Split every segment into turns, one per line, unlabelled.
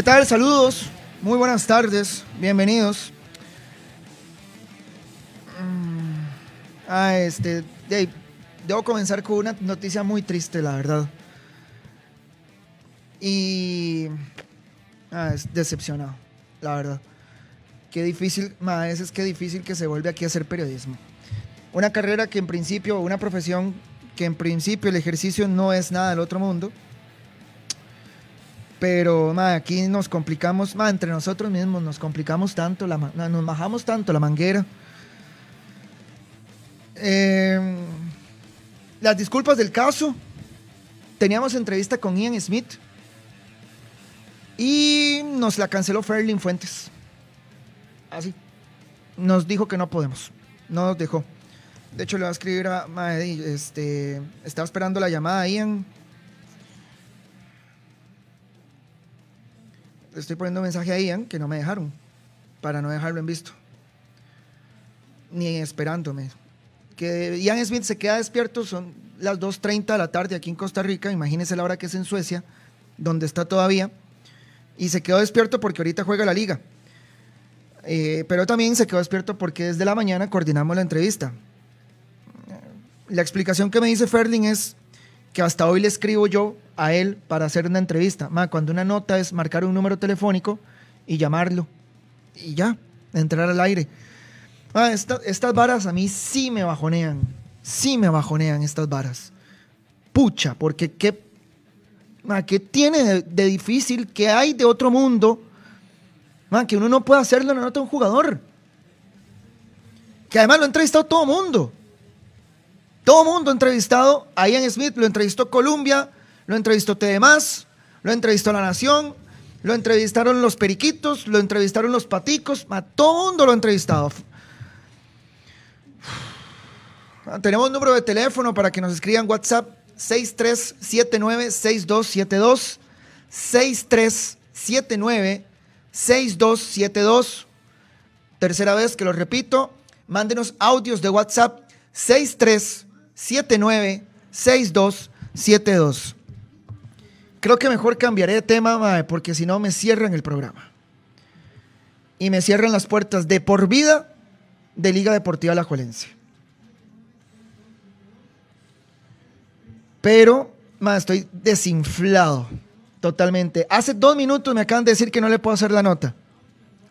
¿Qué tal? Saludos. Muy buenas tardes. Bienvenidos. Mm, ah, este. debo comenzar con una noticia muy triste, la verdad. Y. Ah, es decepcionado, la verdad. Qué difícil, más es que difícil que se vuelve aquí a hacer periodismo. Una carrera que en principio, una profesión que en principio el ejercicio no es nada del otro mundo pero aquí nos complicamos, entre nosotros mismos nos complicamos tanto, la, nos bajamos tanto la manguera. Em, las disculpas del caso. Teníamos entrevista con Ian Smith y nos la canceló Ferlin Fuentes. Así. Nos dijo que no podemos. No nos dejó. De hecho, le voy a escribir a este, estaba esperando la llamada a Ian estoy poniendo mensaje a Ian que no me dejaron, para no dejarlo en visto, ni esperándome. Que Ian Smith se queda despierto, son las 2.30 de la tarde aquí en Costa Rica, imagínense la hora que es en Suecia, donde está todavía, y se quedó despierto porque ahorita juega la liga. Eh, pero también se quedó despierto porque desde la mañana coordinamos la entrevista. La explicación que me dice Ferling es que hasta hoy le escribo yo a él para hacer una entrevista. cuando una nota es marcar un número telefónico y llamarlo. Y ya, entrar al aire. estas varas a mí sí me bajonean. Sí me bajonean estas varas. Pucha, porque qué, ¿qué tiene de, difícil? que hay de otro mundo? que uno no puede hacerlo en la nota de un jugador. Que además lo ha entrevistado todo mundo. Todo mundo ha entrevistado a Ian Smith, lo entrevistó Columbia, lo entrevistó TDMás, lo entrevistó La Nación, lo entrevistaron los periquitos, lo entrevistaron los paticos, a todo mundo lo ha entrevistado. Tenemos número de teléfono para que nos escriban WhatsApp 6379-6272. 6379-6272. Tercera vez que lo repito, mándenos audios de WhatsApp 63 796272. Creo que mejor cambiaré de tema, porque si no me cierran el programa. Y me cierran las puertas de por vida de Liga Deportiva La Juelense. Pero, ma, estoy desinflado totalmente. Hace dos minutos me acaban de decir que no le puedo hacer la nota.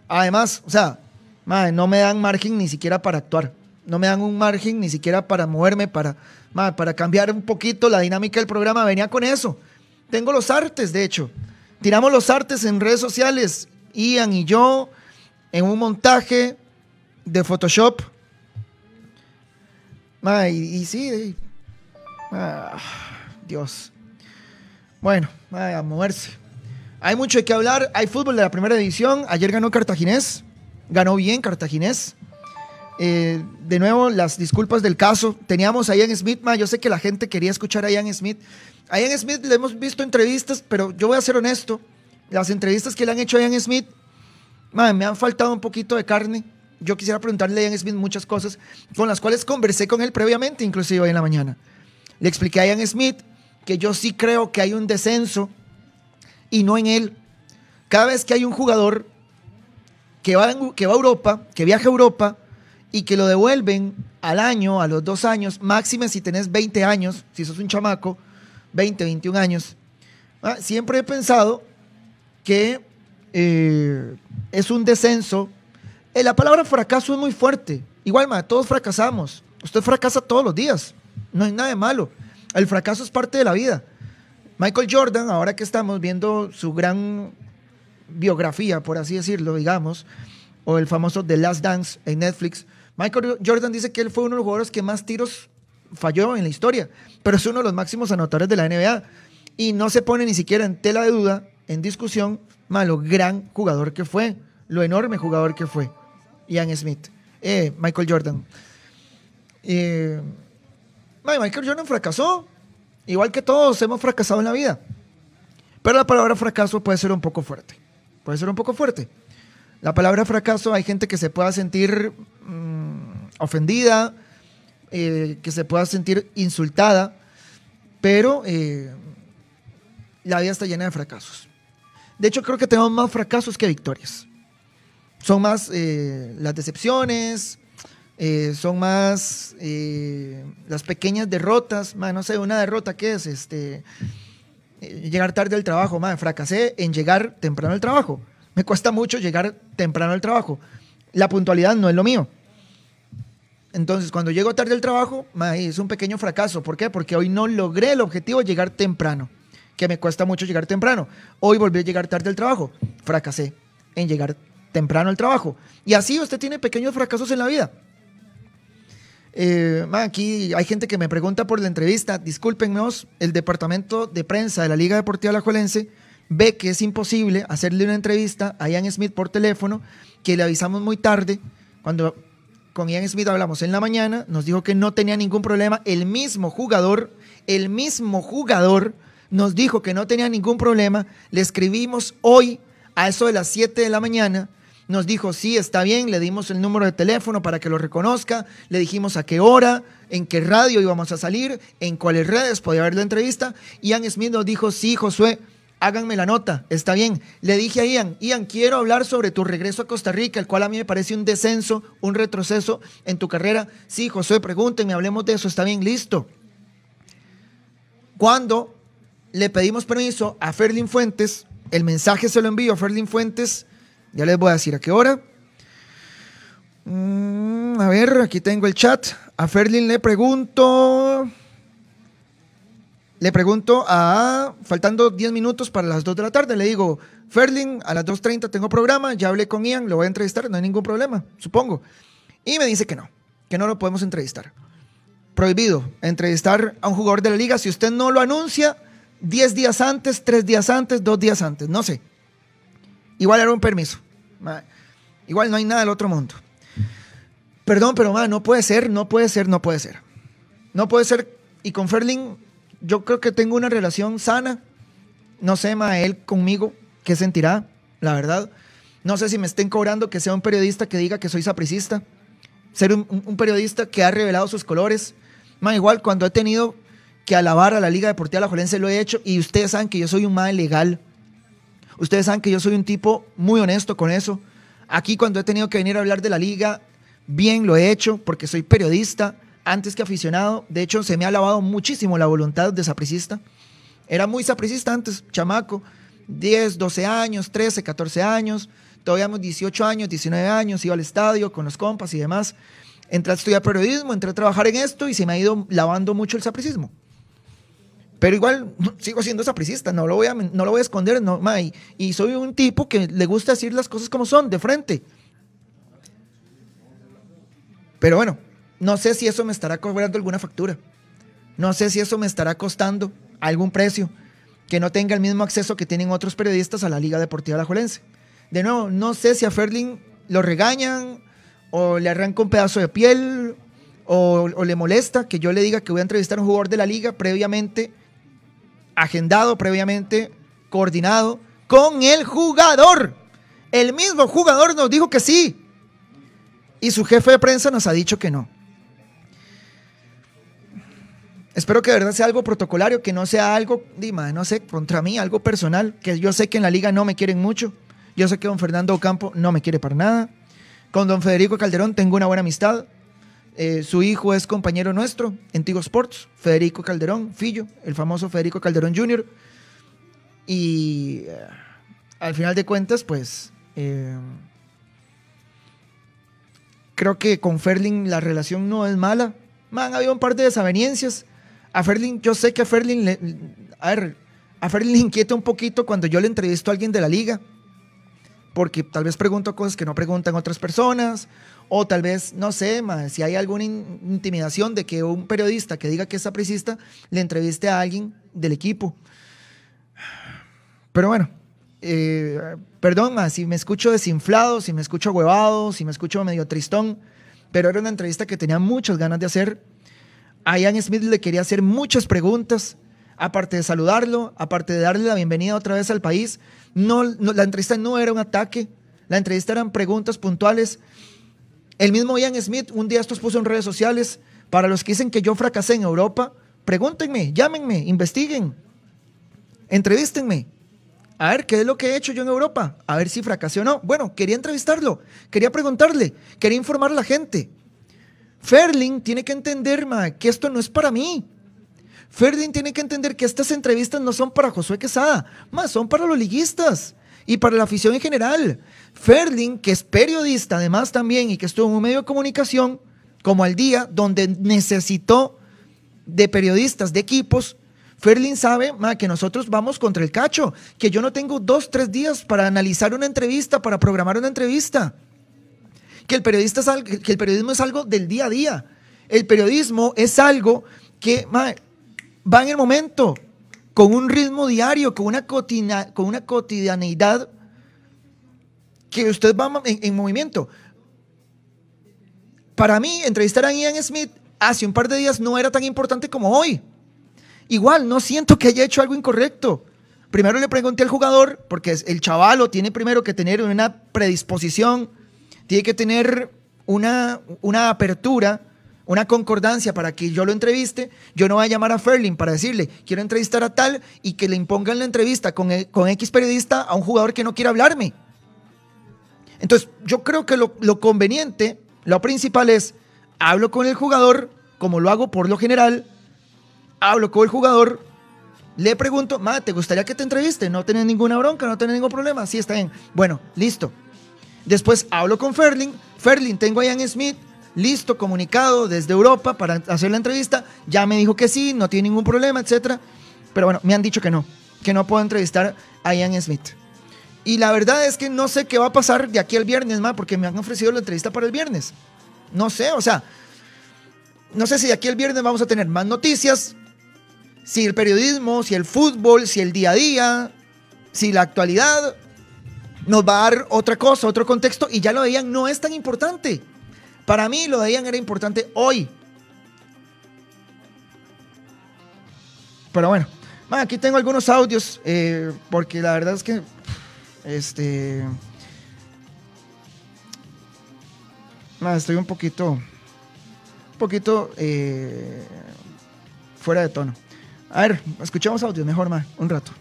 Además, o sea, no me dan margen ni siquiera para actuar no me dan un margen ni siquiera para moverme, para, para cambiar un poquito la dinámica del programa. Venía con eso. Tengo los artes, de hecho. Tiramos los artes en redes sociales, Ian y yo, en un montaje de Photoshop. y, sí, Dios. Bueno, a moverse. Hay mucho de qué hablar. Hay fútbol de la primera división. Ayer ganó Cartaginés. Ganó bien Cartaginés. Eh, de nuevo, las disculpas del caso. Teníamos a Ian Smith, yo sé que la gente quería escuchar a Ian Smith. A Ian Smith le hemos visto entrevistas, pero yo voy a ser honesto. Las entrevistas que le han hecho a Ian Smith, me han faltado un poquito de carne. Yo quisiera preguntarle a Ian Smith muchas cosas con las cuales conversé con él previamente, inclusive hoy en la mañana. Le expliqué a Ian Smith que yo sí creo que hay un descenso y no en él. Cada vez que hay un jugador que va, que va a Europa, que viaja a Europa, y que lo devuelven al año, a los dos años, máxime si tenés 20 años, si sos un chamaco, 20, 21 años. Ah, siempre he pensado que eh, es un descenso. Eh, la palabra fracaso es muy fuerte. Igual, todos fracasamos. Usted fracasa todos los días. No hay nada de malo. El fracaso es parte de la vida. Michael Jordan, ahora que estamos viendo su gran biografía, por así decirlo, digamos, o el famoso The Last Dance en Netflix, Michael Jordan dice que él fue uno de los jugadores que más tiros falló en la historia, pero es uno de los máximos anotadores de la NBA. Y no se pone ni siquiera en tela de duda, en discusión, malo gran jugador que fue, lo enorme jugador que fue, Ian Smith, eh, Michael Jordan. Eh, Michael Jordan fracasó, igual que todos hemos fracasado en la vida. Pero la palabra fracaso puede ser un poco fuerte. Puede ser un poco fuerte. La palabra fracaso hay gente que se pueda sentir mm, ofendida, eh, que se pueda sentir insultada, pero eh, la vida está llena de fracasos. De hecho, creo que tenemos más fracasos que victorias. Son más eh, las decepciones, son más las pequeñas derrotas. no sé, una derrota que es este llegar tarde al trabajo. fracasé en llegar temprano al trabajo. Me cuesta mucho llegar temprano al trabajo. La puntualidad no es lo mío. Entonces, cuando llego tarde al trabajo, es un pequeño fracaso. ¿Por qué? Porque hoy no logré el objetivo de llegar temprano, que me cuesta mucho llegar temprano. Hoy volví a llegar tarde al trabajo. Fracasé en llegar temprano al trabajo. Y así usted tiene pequeños fracasos en la vida. Eh, aquí hay gente que me pregunta por la entrevista. Discúlpenos, el departamento de prensa de la Liga Deportiva Alajuelense ve que es imposible hacerle una entrevista a Ian Smith por teléfono, que le avisamos muy tarde. Cuando con Ian Smith hablamos en la mañana, nos dijo que no tenía ningún problema. El mismo jugador, el mismo jugador nos dijo que no tenía ningún problema. Le escribimos hoy a eso de las 7 de la mañana nos dijo, sí, está bien, le dimos el número de teléfono para que lo reconozca, le dijimos a qué hora, en qué radio íbamos a salir, en cuáles redes podía haber la entrevista. Ian Smith nos dijo, sí, Josué, háganme la nota, está bien. Le dije a Ian, Ian, quiero hablar sobre tu regreso a Costa Rica, el cual a mí me parece un descenso, un retroceso en tu carrera. Sí, Josué, pregúntenme, hablemos de eso, está bien, listo. Cuando le pedimos permiso a Ferlin Fuentes, el mensaje se lo envío a Ferlin Fuentes ya les voy a decir a qué hora. Mm, a ver, aquí tengo el chat. A Ferlin le pregunto. Le pregunto a. Faltando 10 minutos para las 2 de la tarde. Le digo, Ferlin, a las 2.30 tengo programa. Ya hablé con Ian, lo voy a entrevistar. No hay ningún problema, supongo. Y me dice que no, que no lo podemos entrevistar. Prohibido entrevistar a un jugador de la liga si usted no lo anuncia 10 días antes, 3 días antes, 2 días antes. No sé. Igual era un permiso. Igual no hay nada del otro mundo. Perdón, pero no puede ser, no puede ser, no puede ser. No puede ser. Y con Ferlin, yo creo que tengo una relación sana. No sé, ma, él conmigo, qué sentirá, la verdad. No sé si me estén cobrando que sea un periodista que diga que soy sapricista. Ser un, periodista que ha revelado sus colores. Ma, igual cuando he tenido que alabar a la Liga Deportiva La Jolense lo he hecho y ustedes saben que yo soy un mal legal. Ustedes saben que yo soy un tipo muy honesto con eso. Aquí cuando he tenido que venir a hablar de la liga, bien lo he hecho porque soy periodista antes que aficionado. De hecho, se me ha lavado muchísimo la voluntad de sapricista. Era muy sapricista antes, chamaco. 10, 12 años, 13, 14 años. Todavía 18 años, 19 años. Iba al estadio con los compas y demás. Entré a estudiar periodismo, entré a trabajar en esto y se me ha ido lavando mucho el sapricismo. Pero igual sigo siendo sapricista, no lo voy a, no lo voy a esconder, no, y, soy un tipo que le gusta decir las cosas como son, de frente. Pero bueno, no sé si eso me estará cobrando alguna factura. No sé si eso me estará costando algún precio que no tenga el mismo acceso que tienen otros periodistas a la Liga Deportiva Alajuelense. De nuevo, no sé si a Ferling lo regañan o le arranca un pedazo de piel o, o, le molesta que yo le diga que voy a entrevistar a un jugador de la liga previamente agendado previamente, coordinado con el jugador. El mismo jugador nos dijo que sí. Y su jefe de prensa nos ha dicho que no. Espero que de verdad sea algo protocolario, que no sea algo, dime, no sé, contra mí, algo personal, que yo sé que en la liga no me quieren mucho. Yo sé que don Fernando Ocampo no me quiere para nada. Con don Federico Calderón tengo una buena amistad. Eh, su hijo es compañero nuestro en Tigo Sports, Federico Calderón, Fillo, el famoso Federico Calderón Jr. Y eh, al final de cuentas, pues eh, creo que con Ferlin la relación no es mala. Man, un par de desavenencias. A Ferlin, yo sé que a Ferlin le, a Ferlin le inquieta un poquito cuando yo le entrevisto a alguien de la liga porque tal vez pregunto cosas que no preguntan otras personas, o tal vez, no sé, si hay alguna intimidación de que un periodista que diga que es sapricista le entreviste a alguien del equipo. Pero bueno, eh, perdón, si me escucho desinflado, si me escucho huevado, si me escucho medio tristón, pero era una entrevista que tenía muchas ganas de hacer. A Ian Smith le quería hacer muchas preguntas, aparte de saludarlo, aparte de darle la bienvenida otra vez al país, no, la entrevista no era un ataque, la entrevista eran preguntas puntuales. El mismo Ian Smith un día estos puso en redes sociales, para los que dicen que yo fracasé en Europa, pregúntenme, llámenme, investiguen, entrevístenme. A ver, ¿qué es lo que he hecho yo en Europa? A ver si fracasé o no. Bueno, quería entrevistarlo, quería preguntarle, quería informar a la gente. Ferling tiene que entender, ma, que esto no es para mí. Ferling tiene que entender que estas entrevistas no son para Josué Quesada, más son para los liguistas y para la afición en general. Ferling, que es periodista además también y que estuvo en un medio de comunicación como al día, donde necesitó de periodistas, de equipos, Ferlin sabe que nosotros vamos contra el cacho, que yo no tengo dos, tres días para analizar una entrevista, para programar una entrevista. Que el, periodismo es algo del día a día. El periodismo es algo que va en el momento, con un ritmo diario, con una, con una cotidianeidad que usted va en, movimiento. Para mí, entrevistar a Ian Smith hace un par de días no era tan importante como hoy. Igual, no siento que haya hecho algo incorrecto. Primero le pregunté al jugador, porque el chavalo tiene primero que tener una predisposición, tiene que tener una, una apertura, una concordancia para que yo lo entreviste. Yo no voy a llamar a Ferlin para decirle, quiero entrevistar a tal y que le impongan la entrevista con, con X periodista a un jugador que no quiere hablarme. Entonces, yo creo que lo, lo conveniente, lo principal es, hablo con el jugador, como lo hago por lo general, hablo con el jugador, le pregunto, ma, ¿te gustaría que te entreviste? No tenés ninguna bronca, no tenés ningún problema. Sí, está bien. Bueno, listo. Después hablo con Ferling. Ferling, tengo a Ian Smith, listo, comunicado desde Europa para hacer la entrevista. Ya me dijo que sí, no tiene ningún problema, etc. Pero bueno, me han dicho que no, que no puedo entrevistar a Ian Smith. Y la verdad es que no sé qué va a pasar de aquí al viernes, ma, porque me han ofrecido la entrevista para el viernes. No sé, o sea, no sé si de aquí al viernes vamos a tener más noticias, si el periodismo, si el fútbol, si el día a día, si la actualidad nos va a dar otra cosa, otro contexto, y ya lo veían, no es tan importante. Para mí lo de era importante hoy. Pero bueno, aquí tengo algunos audios, eh, porque la verdad es que, este, estoy un poquito, un poquito eh, fuera de tono. A ver, escuchamos audio mejor, más un rato.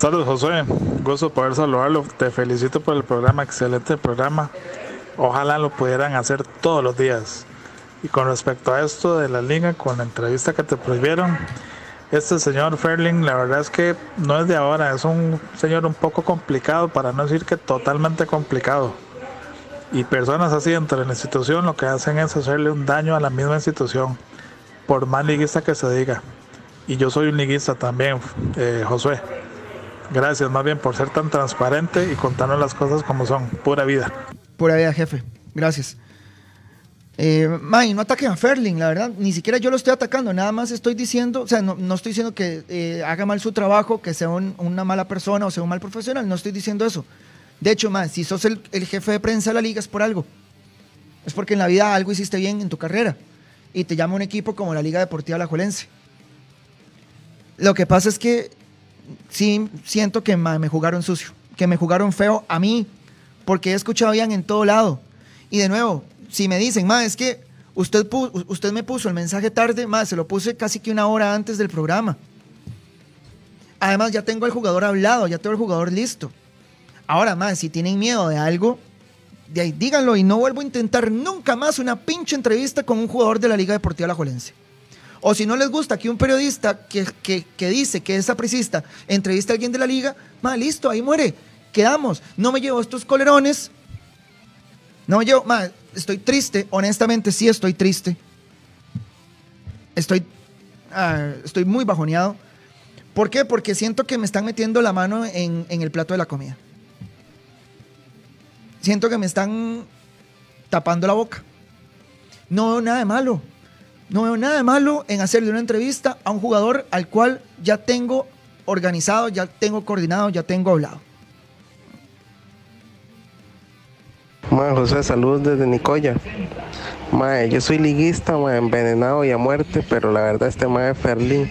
Saludos, Josué. Gusto poder saludarlo. Te felicito por el programa, excelente programa. Ojalá lo pudieran hacer todos los días. Y con respecto a esto de la liga, con la entrevista que te prohibieron, este señor Ferling, la verdad es que no es de ahora, es un señor un poco complicado, para no decir que totalmente complicado. Y personas así dentro de la institución lo que hacen es hacerle un daño a la misma institución por más liguista que se diga. Y yo soy un liguista también, eh, Josué. Gracias más bien por ser tan transparente y contarnos las cosas como son. Pura vida.
Pura vida, jefe. Gracias. Eh, no ataquen a Ferling, la verdad. Ni siquiera yo lo estoy atacando. Nada más estoy diciendo, o sea, no, estoy diciendo que eh, haga mal su trabajo, que sea una mala persona o sea un mal profesional. No estoy diciendo eso. De hecho, más, si sos el, el jefe de prensa de la liga es por algo. Es porque en la vida algo hiciste bien en tu carrera y te llama un equipo como la Liga Deportiva Alajuelense. Lo que pasa es que sí siento que me jugaron sucio, que me jugaron feo a mí, porque he escuchado bien en todo lado. Y de nuevo, si me dicen, ma, es que usted, usted me puso el mensaje tarde, ma, se lo puse casi que una hora antes del programa. Además, ya tengo al jugador hablado, ya tengo el jugador listo. Ahora, más, si tienen miedo de algo, de ahí díganlo y no vuelvo a intentar nunca más una pinche entrevista con un jugador de la Liga Deportiva Alajuelense. O si no les gusta que un periodista que, dice que es apricista entrevista a alguien de la liga, listo, ahí muere. Quedamos. No me llevo estos colerones. No me llevo, estoy triste, honestamente sí estoy triste. Estoy, ah, estoy muy bajoneado. ¿Por qué? Porque siento que me están metiendo la mano en el plato de la comida siento que me están tapando la boca. No veo nada de malo. No veo nada de malo en hacerle una entrevista a un jugador al cual ya tengo organizado, ya tengo coordinado, ya tengo hablado.
Mae, José, saludos desde Nicoya. Mae, yo soy liguista, envenenado y a muerte, pero la verdad este mae Ferlín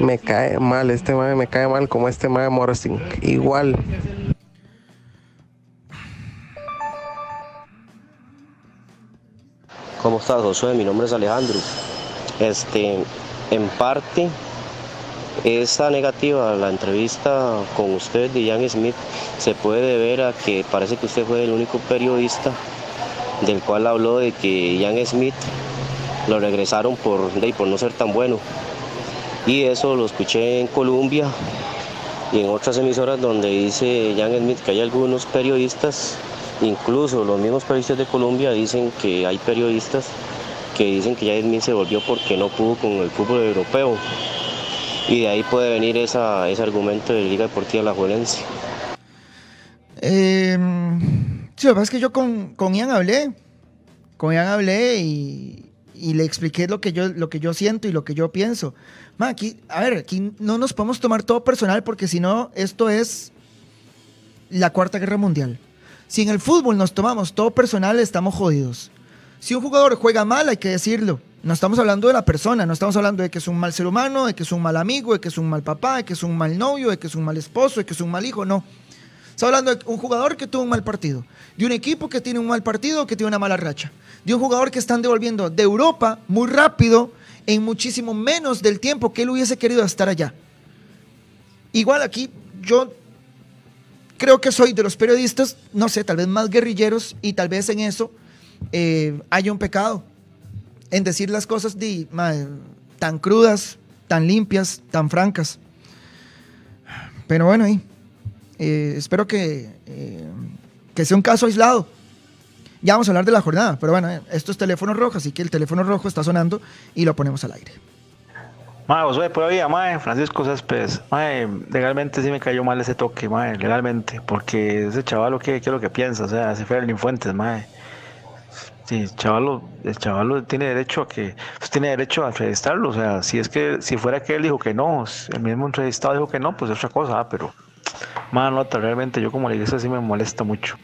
me cae mal, este mae me cae mal como este mae Morrison. Igual,
¿Cómo estás, Josué? Mi nombre es Alejandro. Este, en parte, esta negativa a la entrevista con usted de Jan Smith se puede deber a que parece que usted fue el único periodista del cual habló de que Jan Smith lo regresaron por, por no ser tan bueno. Y eso lo escuché en Colombia y en otras emisoras donde dice Jan Smith que hay algunos periodistas, incluso los mismos periodistas de Colombia dicen que hay periodistas que dicen que Jan Smith se volvió porque no pudo con el fútbol europeo. Y de ahí puede venir esa, ese argumento de Liga Deportiva La Juelense.
Eh, sí, lo que pasa es que yo con, con Ian hablé. Con Ian hablé y, y le expliqué lo que yo, lo que yo siento y lo que yo pienso. aquí, a ver, aquí no nos podemos tomar todo personal porque si no, esto es la cuarta guerra mundial. Si en el fútbol nos tomamos todo personal, estamos jodidos. Si un jugador juega mal, hay que decirlo. No estamos hablando de la persona, no estamos hablando de que es un mal ser humano, de que es un mal amigo, de que es un mal papá, de que es un mal novio, de que es un mal esposo, de que es un mal hijo, no. Estamos hablando de un jugador que tuvo un mal partido, de un equipo que tiene un mal partido, que tiene una mala racha, de un jugador que están devolviendo de Europa muy rápido, en muchísimo menos del tiempo que él hubiese querido estar allá. Igual aquí yo creo que soy de los periodistas, no sé, tal vez más guerrilleros y tal vez en eso eh, haya un pecado en decir las cosas tan crudas, tan limpias, tan francas. Pero bueno, ahí. Eh, espero que, eh, que sea un caso aislado. Ya vamos a hablar de la jornada, pero bueno, esto es teléfono rojo, así que el teléfono rojo está sonando y lo ponemos al aire.
Mae, vos por ahí, mae, Francisco Céspedes. Mae, legalmente sí me cayó mal ese toque, mae, legalmente, porque ese chaval, ¿qué, qué es lo que piensa? O sea, se fue el Fuentes, mae. Sí, el chaval, el chaval tiene derecho a que, pues, tiene derecho a entrevistarlo, o sea, si es que, si fuera que él dijo que no, el mismo entrevistado dijo que no, pues es otra cosa, ah, pero, mano, realmente yo como le dije, sí me molesta mucho.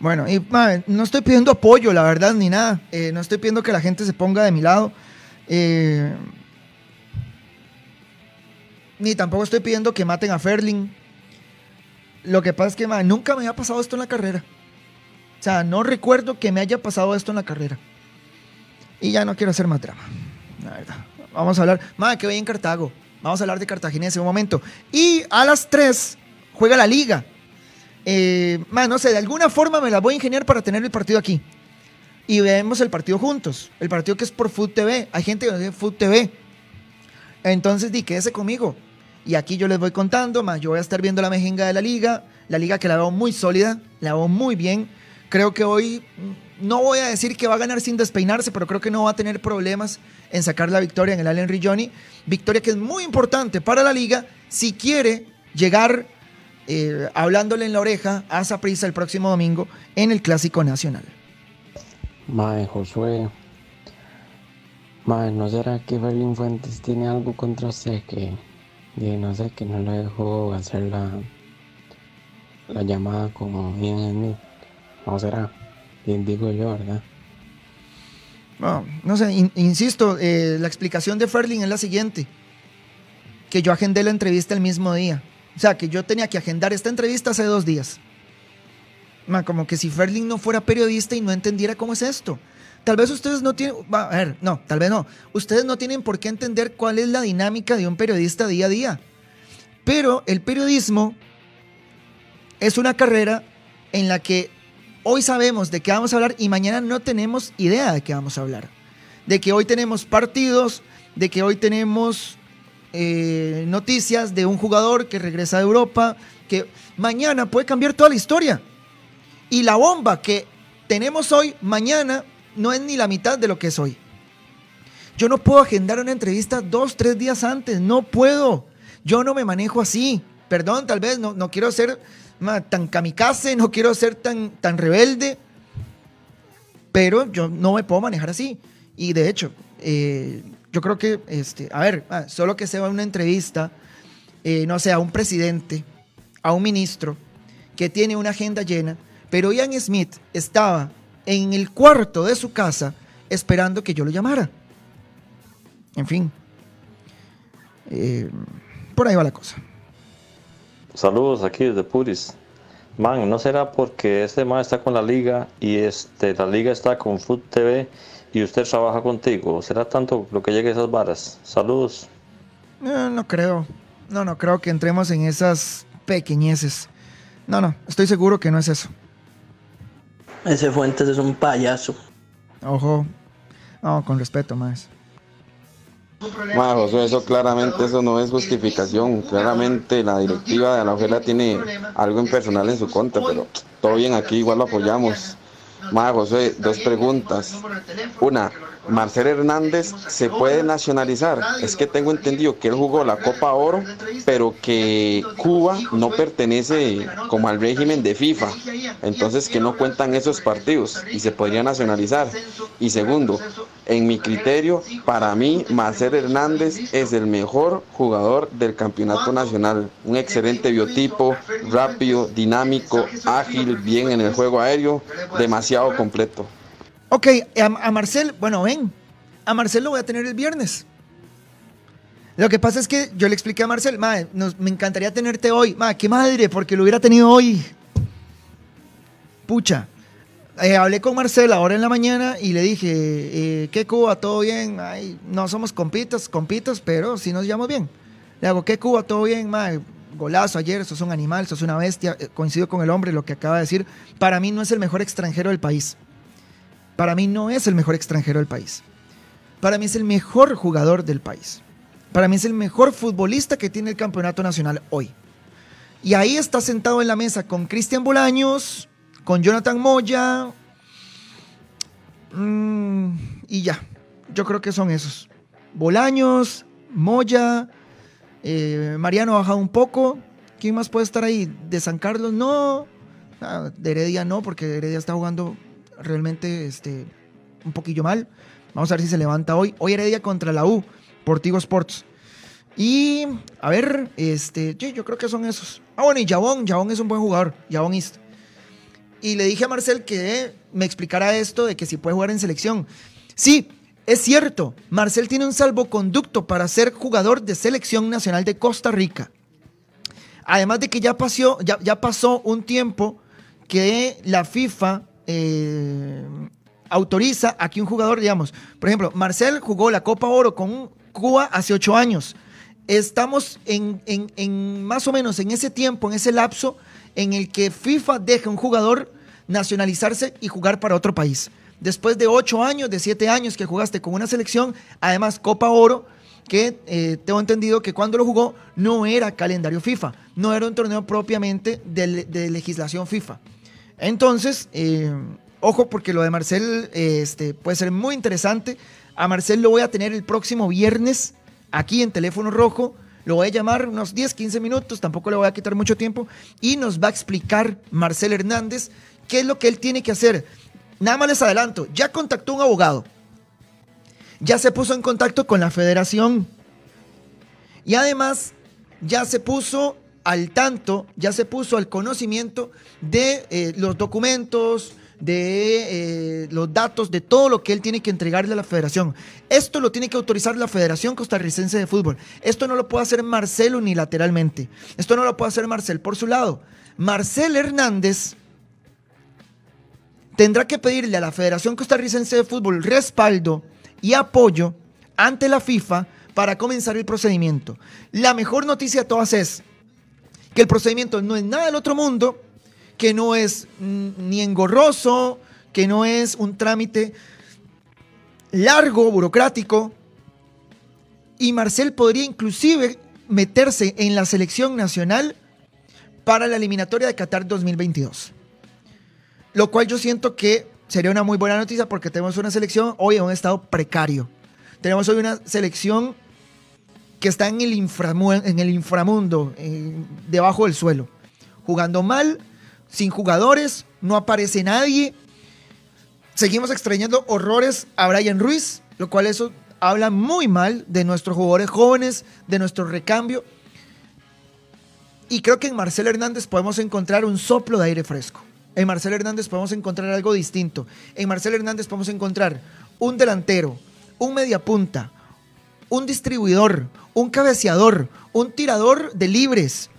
Bueno, y no estoy pidiendo apoyo, la verdad, ni nada, eh, no estoy pidiendo que la gente se ponga de mi lado, eh, ni tampoco estoy pidiendo que maten a Ferling, lo que pasa es que, nunca me había pasado esto en la carrera. O sea, no recuerdo que me haya pasado esto en la carrera. Y ya no quiero hacer más drama. La verdad. Vamos a hablar. Madre, que voy en Cartago. Vamos a hablar de Cartaginés en un momento. Y a las 3 juega la liga. Eh, no sé, de alguna forma me la voy a ingeniar para tener el partido aquí. Y vemos el partido juntos. El partido que es por Food TV. Hay gente que dice Food TV. Entonces, di, quédese conmigo. Y aquí yo les voy contando, más yo voy a estar viendo la mejenga de la liga. La liga que la veo muy sólida, la veo muy bien. Creo que hoy, no voy a decir que va a ganar sin despeinarse, pero creo que no va a tener problemas en sacar la victoria en el Allen Rigioni. Victoria que es muy importante para la liga si quiere llegar eh, hablándole en la oreja a Saprissa el próximo domingo en el Clásico Nacional.
Mae, Josué. Mae, ¿no será que Berlín Fuentes tiene algo contra usted que, no sé, que no le dejó hacer la, la llamada como Ian Smith? No será, bien digo yo, ¿verdad?
No, no sé, insisto, eh, la explicación de Ferling es la siguiente, que yo agendé la entrevista el mismo día. O sea, que yo tenía que agendar esta entrevista hace dos días. como que si Ferling no fuera periodista y no entendiera cómo es esto. Tal vez ustedes no tienen, a ver, no, tal vez no. Ustedes no tienen por qué entender cuál es la dinámica de un periodista día a día. Pero el periodismo es una carrera en la que hoy sabemos de qué vamos a hablar y mañana no tenemos idea de qué vamos a hablar. De que hoy tenemos partidos, de que hoy tenemos eh, noticias de un jugador que regresa de Europa, que mañana puede cambiar toda la historia. Y la bomba que tenemos hoy, mañana, no es ni la mitad de lo que es hoy. Yo no puedo agendar una entrevista dos, tres días antes, no puedo. Yo no me manejo así. Perdón, tal vez no, no quiero ser tan kamikaze, no quiero ser tan, tan rebelde, pero yo no me puedo manejar así. Y de hecho, eh, yo creo que, este, a ver, solo que sea una entrevista, eh, no sé, a un presidente, a un ministro, que tiene una agenda llena, pero Ian Smith estaba en el cuarto de su casa esperando que yo lo llamara. En fin, eh, por ahí va la cosa.
Saludos aquí desde Puris. Man, ¿no será porque este man está con la liga y este, la liga está con Food TV y usted trabaja contigo? ¿Será tanto lo que llegue a esas varas? Saludos.
No, no creo. No, no creo que entremos en esas pequeñeces. No, no, estoy seguro que no es eso.
Ese Fuentes es un payaso.
Ojo. No, con respeto, más.
Ma, Josué, eso claramente eso no es justificación. Claramente la directiva de la Ojela tiene algo impersonal en su contra, pero todo bien aquí, igual lo apoyamos. Ma, Josué, dos preguntas. Una, Marcel Hernández se puede nacionalizar. Es que tengo entendido que él jugó la Copa Oro, pero que Cuba no pertenece como al régimen de FIFA. Entonces que no cuentan esos partidos y se podría nacionalizar. Y segundo, en mi criterio, para mí Marcel Hernández es el mejor jugador del campeonato nacional. Un excelente biotipo, rápido, dinámico, ágil, bien en el juego aéreo, demasiado completo.
Ok, a, Marcel, bueno, ven, a Marcel lo voy a tener el viernes. Lo que pasa es que yo le expliqué a Marcel, madre, me encantaría tenerte hoy. Madre, qué madre, porque lo hubiera tenido hoy. Pucha. Eh, hablé con Marcel ahora en la mañana y le dije, eh, ¿qué Cuba? ¿Todo bien? Ay, no somos compitas, compitas, pero sí nos llevamos bien. Le hago, ¿qué Cuba? ¿Todo bien? Madre, golazo ayer, sos un animal, sos una bestia. Eh, Coincido con el hombre, lo que acaba de decir. Para mí no es el mejor extranjero del país. Para mí no es el mejor extranjero del país. Para mí es el mejor jugador del país. Para mí es el mejor futbolista que tiene el campeonato nacional hoy. Y ahí está sentado en la mesa con Cristian Bolaños, con Jonathan Moya. mm, y ya. Yo creo que son esos. Bolaños, Moya, eh, Mariano ha bajado un poco. ¿Quién más puede estar ahí? De San Carlos no. Ah, de Heredia no, porque Heredia está jugando realmente este, un poquillo mal. Vamos a ver si se levanta hoy. Hoy Heredia contra la U, Portigo Sports. Y a ver, este, yo creo que son esos. Ah, bueno, y Jabón, Jabón es un buen jugador, Jabón. Y le dije a Marcel que me explicara esto de que si puede jugar en selección. Sí, es cierto, Marcel tiene un salvoconducto para ser jugador de selección nacional de Costa Rica. Además de que ya pasó, ya, ya pasó un tiempo que la FIFA eh, autoriza a que un jugador, digamos, por ejemplo, Marcel jugó la Copa Oro con Cuba hace ocho años. Estamos en, en- en más o menos en ese tiempo, en ese lapso, en el que FIFA deja a un jugador nacionalizarse y jugar para otro país. Después de ocho años, de siete años que jugaste con una selección, además Copa Oro, que eh, tengo entendido que cuando lo jugó no era calendario FIFA, no era un torneo propiamente de, le- de legislación FIFA. Entonces, eh, ojo porque lo de Marcel este, puede ser muy interesante. A Marcel lo voy a tener el próximo viernes aquí en teléfono rojo. Lo voy a llamar unos 10, 15 minutos, tampoco le voy a quitar mucho tiempo. Y nos va a explicar Marcel Hernández qué es lo que él tiene que hacer. Nada más les adelanto, ya contactó un abogado. Ya se puso en contacto con la federación. Y además ya se puso al tanto, ya se puso al conocimiento de eh, los documentos, de eh, los datos, de todo lo que él tiene que entregarle a la federación. Esto lo tiene que autorizar la Federación Costarricense de Fútbol. Esto no lo puede hacer Marcelo unilateralmente. Esto no lo puede hacer Marcel por su lado. Marcel Hernández tendrá que pedirle a la Federación Costarricense de Fútbol respaldo y apoyo ante la FIFA para comenzar el procedimiento. La mejor noticia de todas es que el procedimiento no es nada del otro mundo, que no es mm, ni engorroso, que no es un trámite largo, burocrático, y Marcel podría inclusive meterse en la selección nacional para la eliminatoria de Qatar 2022. Lo cual yo siento que sería una muy buena noticia porque tenemos una selección hoy en un estado precario. Tenemos hoy una selección que está en el, inframundo, en- debajo del suelo, jugando mal, sin jugadores, no aparece nadie. Seguimos extrañando horrores a Brian Ruiz, lo cual eso habla muy mal de nuestros jugadores jóvenes, de nuestro recambio. Y creo que en Marcelo Hernández podemos encontrar un soplo de aire fresco. En Marcelo Hernández podemos encontrar algo distinto. En Marcelo Hernández podemos encontrar un delantero, un mediapunta, un distribuidor, un cabeceador, un tirador de libres.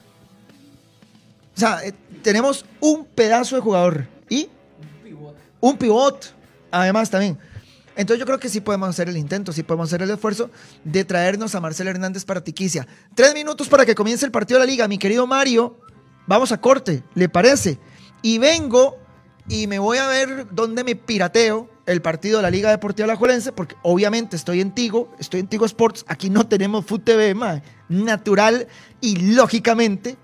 O sea, eh, tenemos un pedazo de jugador y un pivot, además también. Entonces yo creo que sí podemos hacer el intento, sí podemos hacer el esfuerzo de traernos a Marcelo Hernández para Tiquicia. Tres minutos para que comience el partido de la liga. Mi querido Mario, vamos a corte, ¿le parece? Y vengo y me voy a ver dónde me pirateo el partido de la Liga Deportiva Alajuelense, porque obviamente estoy en Tigo, estoy en Tigo Sports, aquí no tenemos Food TV, natural y lógicamente.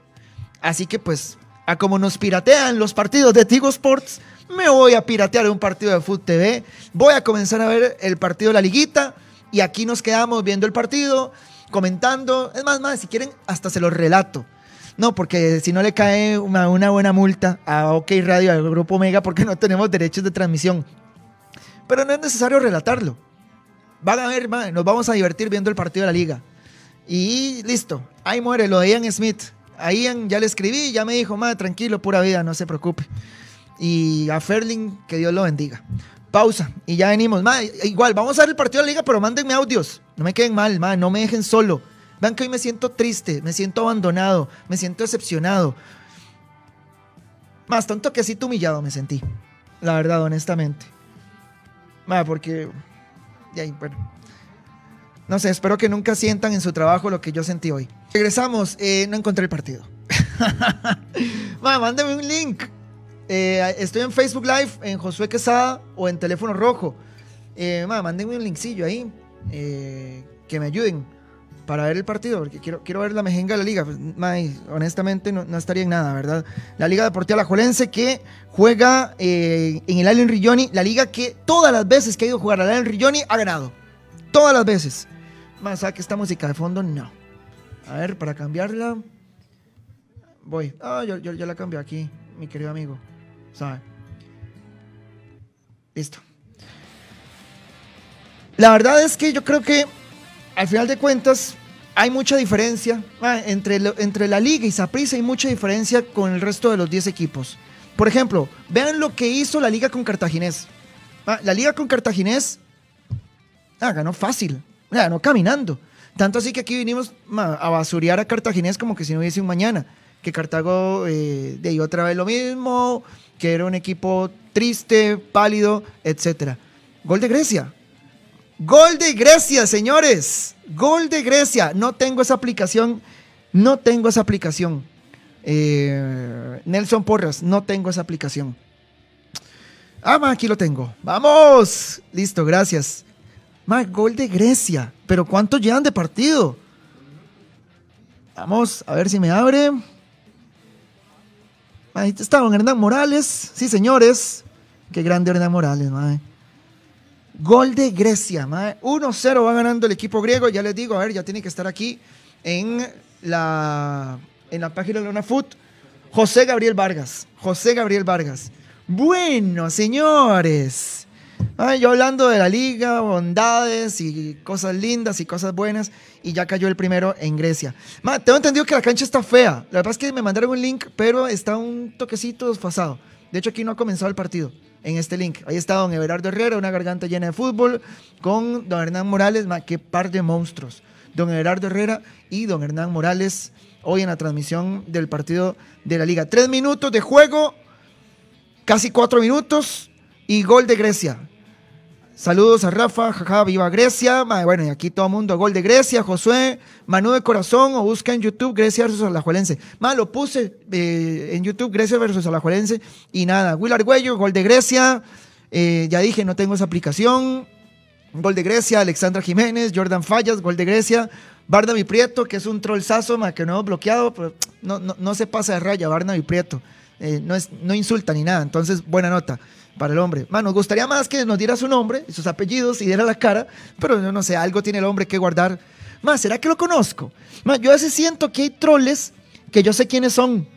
Así que pues, a como nos piratean los partidos de Tigo Sports, me voy a piratear un partido de Food TV, voy a comenzar a ver el partido de la liguita y aquí nos quedamos viendo el partido, comentando, es más, más, si quieren, hasta se los relato. No, porque si no le cae una, buena multa a OK Radio, al Grupo Omega, porque no tenemos derechos de transmisión pero no es necesario relatarlo. Van a ver, nos vamos a divertir viendo el partido de la liga. Y listo, ahí muere lo de Ian Smith. A Ian ya le escribí, ya me dijo, madre, tranquilo, pura vida, no se preocupe. Y a Ferling, que Dios lo bendiga. Pausa, y ya venimos. Igual, vamos a ver el partido de la liga, pero mándenme audios. No me queden mal, no me dejen solo. Vean que hoy me siento triste, me siento abandonado, me siento decepcionado. Más tanto que así humillado me sentí. La verdad, honestamente porque. bueno. No sé, espero que nunca sientan en su trabajo lo que yo sentí hoy. Regresamos, eh, no encontré el partido. mándeme un link. Eh, estoy en Facebook Live, en Josué Quesada o en teléfono rojo. Eh, mándenme un linkcillo ahí. Eh, que me ayuden para ver el partido, porque quiero, quiero ver la mejenga de la liga. Honestamente no, estaría en nada, ¿verdad? La Liga Deportiva La Jolense que juega eh, en el Allen Rilloni, la liga que todas las veces que ha ido a jugar al Allen Rilloni ha ganado. Todas las veces. Más que esta música de fondo, no. A ver, para cambiarla. Voy. Ah, yo, yo, la cambio aquí, mi querido amigo. ¿Sabe? Listo. La verdad es que yo creo que al final de cuentas hay mucha diferencia ah, entre, entre la liga y Saprissa hay mucha diferencia con el resto de los 10 equipos. Por ejemplo, vean lo que hizo la liga con Cartaginés. Ah, la liga con Cartaginés ah, ganó fácil, ganó caminando. Tanto así que aquí vinimos a basurear a Cartaginés como que si no hubiese un mañana. Que Cartago eh, de otra vez lo mismo, que era un equipo triste, pálido, etc. Gol de Grecia. Gol de Grecia, señores. Gol de Grecia. No tengo esa aplicación. No tengo esa aplicación. Eh, Nelson Porras, no tengo esa aplicación. Ah, aquí lo tengo. Vamos. Listo, gracias. Más gol de Grecia. Pero ¿cuántos llevan de partido? Vamos, a ver si me abre. Ahí está don Hernán Morales. Sí, señores. Qué grande Hernán Morales, madre. Gol de Grecia, 1-0 va ganando el equipo griego. Ya les digo, a ver, ya tiene que estar aquí en la, en la página de Luna Foot. José Gabriel Vargas. José Gabriel Vargas. Bueno, señores. yo hablando de la liga, bondades y cosas lindas y cosas buenas, y ya cayó el primero en Grecia. tengo entendido que la cancha está fea. La verdad es que me mandaron un link, pero está un toquecito desfasado. De hecho, aquí no ha comenzado el partido en este link. Ahí está don Everardo Herrera, una garganta llena de fútbol, con don Hernán Morales, qué par de monstruos. Don Everardo Herrera y don Hernán Morales, hoy en la transmisión del partido de la liga. Tres minutos de juego, casi cuatro minutos y gol de Grecia. Saludos a Rafa, jaja, viva Grecia. Bueno, y aquí todo el mundo, gol de Grecia, Josué, Manu de Corazón, o busca en YouTube Grecia versus Alajuelense. Más lo puse eh, en YouTube Grecia versus Alajuelense y nada. Will Argüello, gol de Grecia. Eh, ya dije, no tengo esa aplicación. Gol de Grecia, Alexandra Jiménez, Jordan Fallas, gol de Grecia. Barnaby Prieto, que es un trollzazo, que no bloqueado, pero no, no, se pasa de raya, Barnaby Prieto. Eh, no, es, no insulta ni nada, entonces buena nota para el hombre. nos gustaría más que nos diera su nombre sus apellidos y diera la cara, pero yo no sé, algo tiene el hombre que guardar. Más, ¿será que lo conozco? yo a veces siento que hay troles que yo sé quiénes son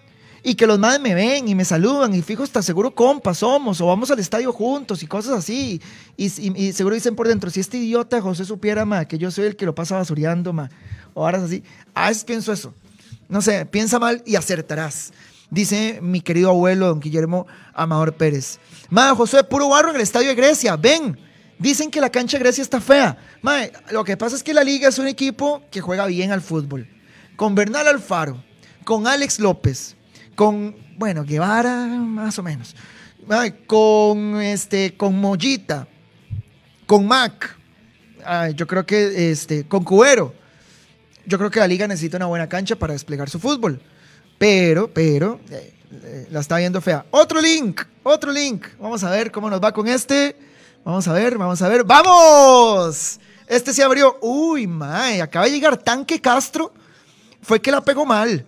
y que los madres me ven y me saludan y fijo, está seguro compas somos o vamos al estadio juntos y cosas así. Y, seguro dicen por dentro, si este idiota José supiera ma, que yo soy el que lo pasa basureando, ma, o ahora es así. A veces pienso eso. No sé, piensa mal y acertarás dice mi querido abuelo, don Guillermo Amador Pérez. Madre José, puro barro en el estadio de Grecia, ven. Dicen que la cancha de Grecia está fea. Madre, lo que pasa es que la liga es un equipo que juega bien al fútbol. Con Bernal Alfaro, con Alex López, con, bueno, Guevara, más o menos. con, este, con Mollita, con Mac, ah, yo creo que este, con Cubero, yo creo que la liga necesita una buena cancha para desplegar su fútbol. Pero, pero, eh, eh, la está viendo fea. Otro link, otro link. Vamos a ver cómo nos va con este. Vamos a ver, vamos a ver. ¡Vamos! Este se abrió. Uy, mae, acaba de llegar Tanque Castro. Fue que la pegó mal.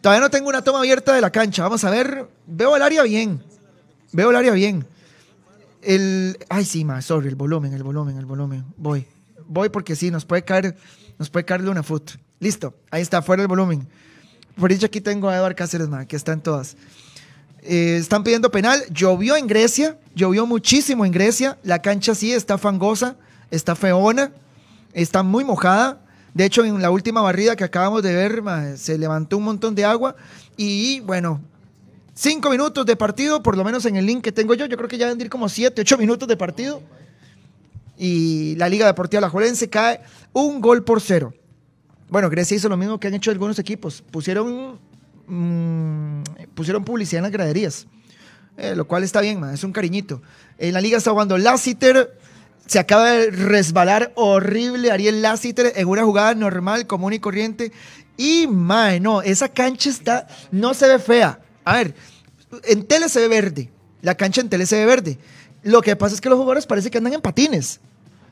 Todavía no tengo una toma abierta de la cancha. Vamos a ver. Veo el área bien. Veo el área bien. El. Ay, sí, mae, sorry, el volumen, el volumen, el volumen. Voy. Voy porque sí, nos puede caer, nos puede caerle una foot. Listo, ahí está, fuera el volumen. Por dicho aquí tengo a Eduard Cáceres, mae, que está en todas. Eh, están pidiendo penal. Llovió en Grecia, llovió muchísimo en Grecia. La cancha sí está fangosa, está feona, está muy mojada. De hecho, en la última barrida que acabamos de ver, se levantó un montón de agua. Y bueno, cinco minutos de partido, por lo menos en el link que tengo yo. Yo creo que ya van ir como siete, ocho minutos de partido. Y la Liga Deportiva La cae un gol por cero. Bueno, Grecia hizo lo mismo que han hecho algunos equipos. Pusieron Mm, pusieron publicidad en las graderías, eh, lo cual está bien, es un cariñito. En la liga está jugando Lassiter, se acaba de resbalar horrible Ariel Lassiter en una jugada normal, común y corriente. Y, mae, no, esa cancha está, no se ve fea. A ver, en tele se ve verde, la cancha en tele se ve verde. Lo que pasa es que los jugadores parece que andan en patines.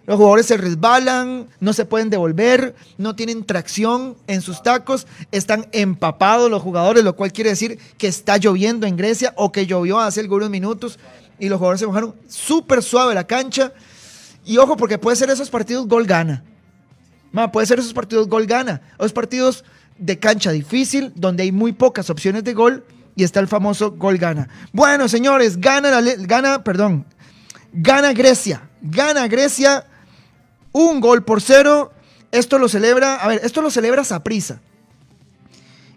Los jugadores se resbalan, no se pueden devolver, no tienen tracción en sus tacos, están empapados los jugadores, lo cual quiere decir que está lloviendo en Grecia o que llovió hace algunos minutos y los jugadores se mojaron súper suave la cancha. Y ojo, porque puede ser esos partidos gol gana. puede ser esos partidos gol gana. Esos partidos de cancha difícil, donde hay muy pocas opciones de gol y está el famoso gol gana. Bueno, señores, gana, gana, perdón, gana Grecia. Gana Grecia un gol por cero. Esto lo celebra, a ver, esto lo celebra Saprisa.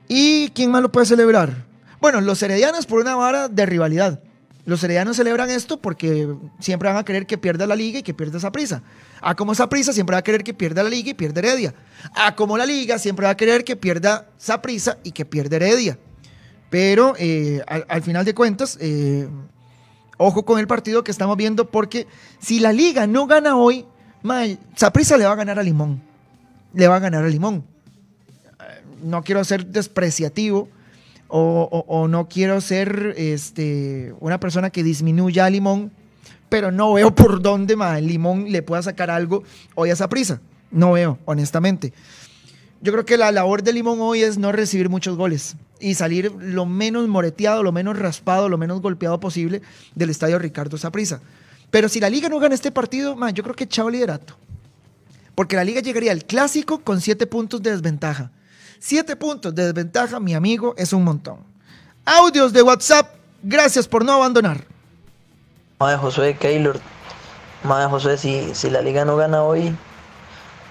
¿Y quién más lo puede celebrar? Bueno, los heredianos por una vara de rivalidad. Los heredianos celebran esto porque siempre van a querer que pierda la liga y que pierda Saprisa. A como Saprisa siempre va a querer que pierda la liga y pierda Heredia. A como la liga siempre va a querer que pierda Saprisa y que pierda Heredia. Pero eh, al, final de cuentas, eh, ojo con el partido que estamos viendo porque si la liga no gana hoy, Saprisa le va a ganar a Limón. Le va a ganar a Limón. No quiero ser despreciativo o, no quiero ser este, una persona que disminuya a Limón, pero no veo por dónde Limón le pueda sacar algo hoy a Saprisa. No veo, honestamente. Yo creo que la labor de Limón hoy es no recibir muchos goles y salir lo menos moreteado, lo menos raspado, lo menos golpeado posible del estadio Ricardo Saprisa. Pero si la liga no gana este partido, man, yo creo que chao liderato. Porque la liga llegaría al clásico con siete puntos de desventaja. Siete puntos de desventaja, mi amigo, es un montón. Audios de WhatsApp, gracias por no abandonar.
Madre Josué Keylor. Madre Josué, si, si la liga no gana hoy,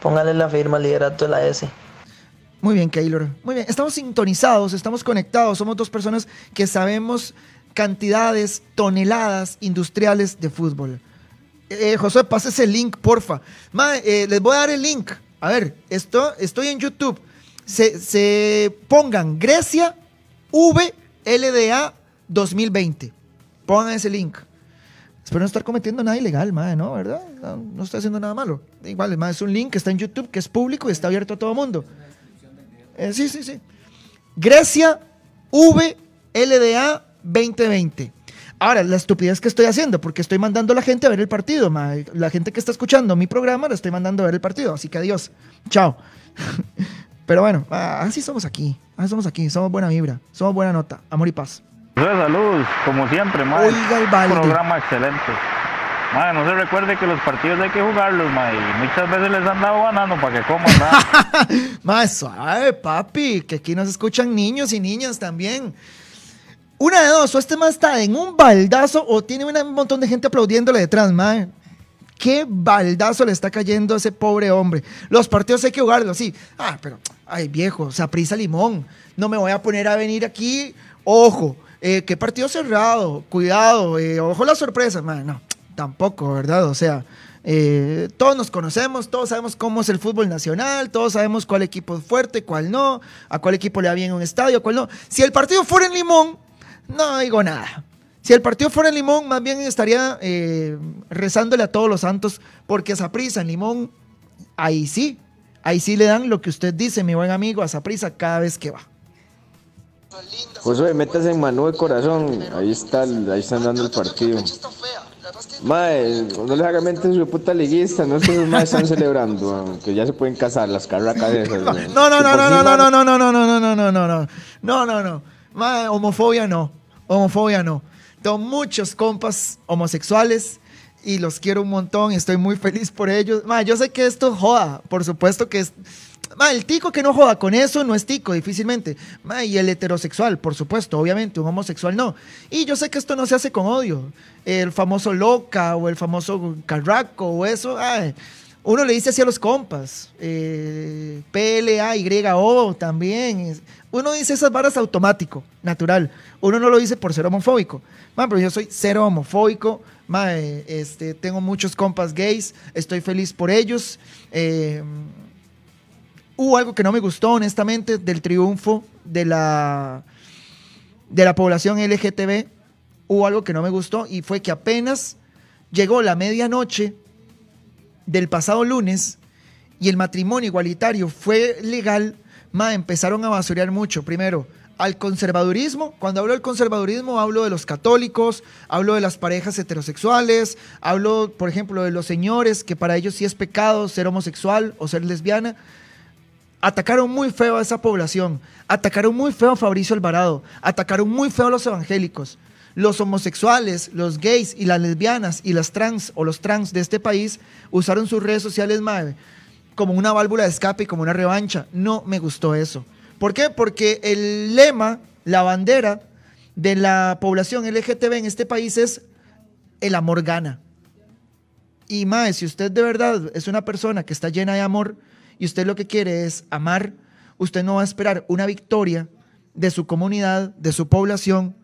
póngale la firma al liderato de la S.
Muy bien, Keylor. Muy bien. Estamos sintonizados, estamos conectados. Somos dos personas que sabemos cantidades, toneladas industriales de fútbol. Eh, José, pase ese link, porfa. Eh, les voy a dar el link. A ver, esto, estoy en YouTube. Se, pongan Grecia VLDA 2020. Pongan ese link. Espero no estar cometiendo nada ilegal, madre, ¿no? ¿Verdad? No, estoy haciendo nada malo. Igual, es un link que está en YouTube, que es público y está abierto a todo el mundo. Eh, sí, sí, sí. Grecia VLDA 2020. Ahora, la estupidez que estoy haciendo, porque estoy mandando a la gente a ver el partido. La gente que está escuchando mi programa la estoy mandando a ver el partido. Así que adiós. Chao. Pero bueno, ah, así somos aquí. Así somos aquí. Somos buena vibra. Somos buena nota. Amor y paz.
Salud, como siempre, madre.
Oiga el
programa excelente. Madre, no se recuerde que los partidos hay que jugarlos, madre. Muchas veces les han dado banano para que coman,
madre. suave, papi. Que aquí nos escuchan niños y niñas también. Una de dos, o este más está en un baldazo o tiene un montón de gente aplaudiéndole detrás, madre. ¿Qué baldazo le está cayendo a ese pobre hombre? Los partidos hay que jugarlos, sí. Ah, pero, ay, viejo, o sea, prisa limón. No me voy a poner a venir aquí. Ojo, eh, qué partido cerrado, cuidado, eh, ojo la sorpresa, madre. No, tampoco, ¿verdad? O sea, eh, todos nos conocemos, todos sabemos cómo es el fútbol nacional, todos sabemos cuál equipo es fuerte, cuál no, a cuál equipo le va bien un estadio, cuál no. Si el partido fuera en Limón, no digo nada. Si el partido fuera en Limón, más bien estaría eh, rezándole a todos los santos, porque a prisa en Limón, ahí sí, ahí sí le dan lo que usted dice, mi buen amigo, a prisa cada vez que va.
Josué, métase en Manu de corazón, ahí está, ahí están dando el partido. Mae, no les haga mente su puta liguista, no es que más están celebrando, que ya se pueden casar las carracas esas.
No, no, no, no, no, no, no, no, no, no, no, no, no, no, no, no, no, no, homofobia no, homofobia no. Tengo muchos compas homosexuales y los quiero un montón estoy muy feliz por ellos. Ma, yo sé que esto joda, por supuesto que es... El tico que no joda con eso no es tico, difícilmente. Ma, y el heterosexual, por supuesto, obviamente, un homosexual no. Y yo sé que esto no se hace con odio. El famoso loca o el famoso carraco o eso, ay, uno le dice así a los compas. Eh, P-L-A-Y-O también. Uno dice esas varas automático, natural. Uno no lo dice por ser homofóbico. Pero yo soy cero homofóbico. este, tengo muchos compas gays. Estoy feliz por ellos. Eh, hubo algo que no me gustó, honestamente, del triunfo de la, de la población LGTB. Hubo algo que no me gustó y fue que apenas llegó la medianoche del pasado lunes y el matrimonio igualitario fue legal, ma, empezaron a basurear mucho. Primero, al conservadurismo. Cuando hablo del conservadurismo, hablo de los católicos, hablo de las parejas heterosexuales, hablo, por ejemplo, de los señores, que para ellos sí es pecado ser homosexual o ser lesbiana. Atacaron muy feo a esa población, atacaron muy feo a Fabricio Alvarado, atacaron muy feo a los evangélicos. Los homosexuales, los gays y las lesbianas y las trans o los trans de este país usaron sus redes sociales como una válvula de escape y como una revancha. No me gustó eso. ¿Por qué? Porque el lema, la bandera de la población LGTB en este país es el amor gana. Y mae, si usted de verdad es una persona que está llena de amor y usted lo que quiere es amar, usted no va a esperar una victoria de su comunidad, de su población,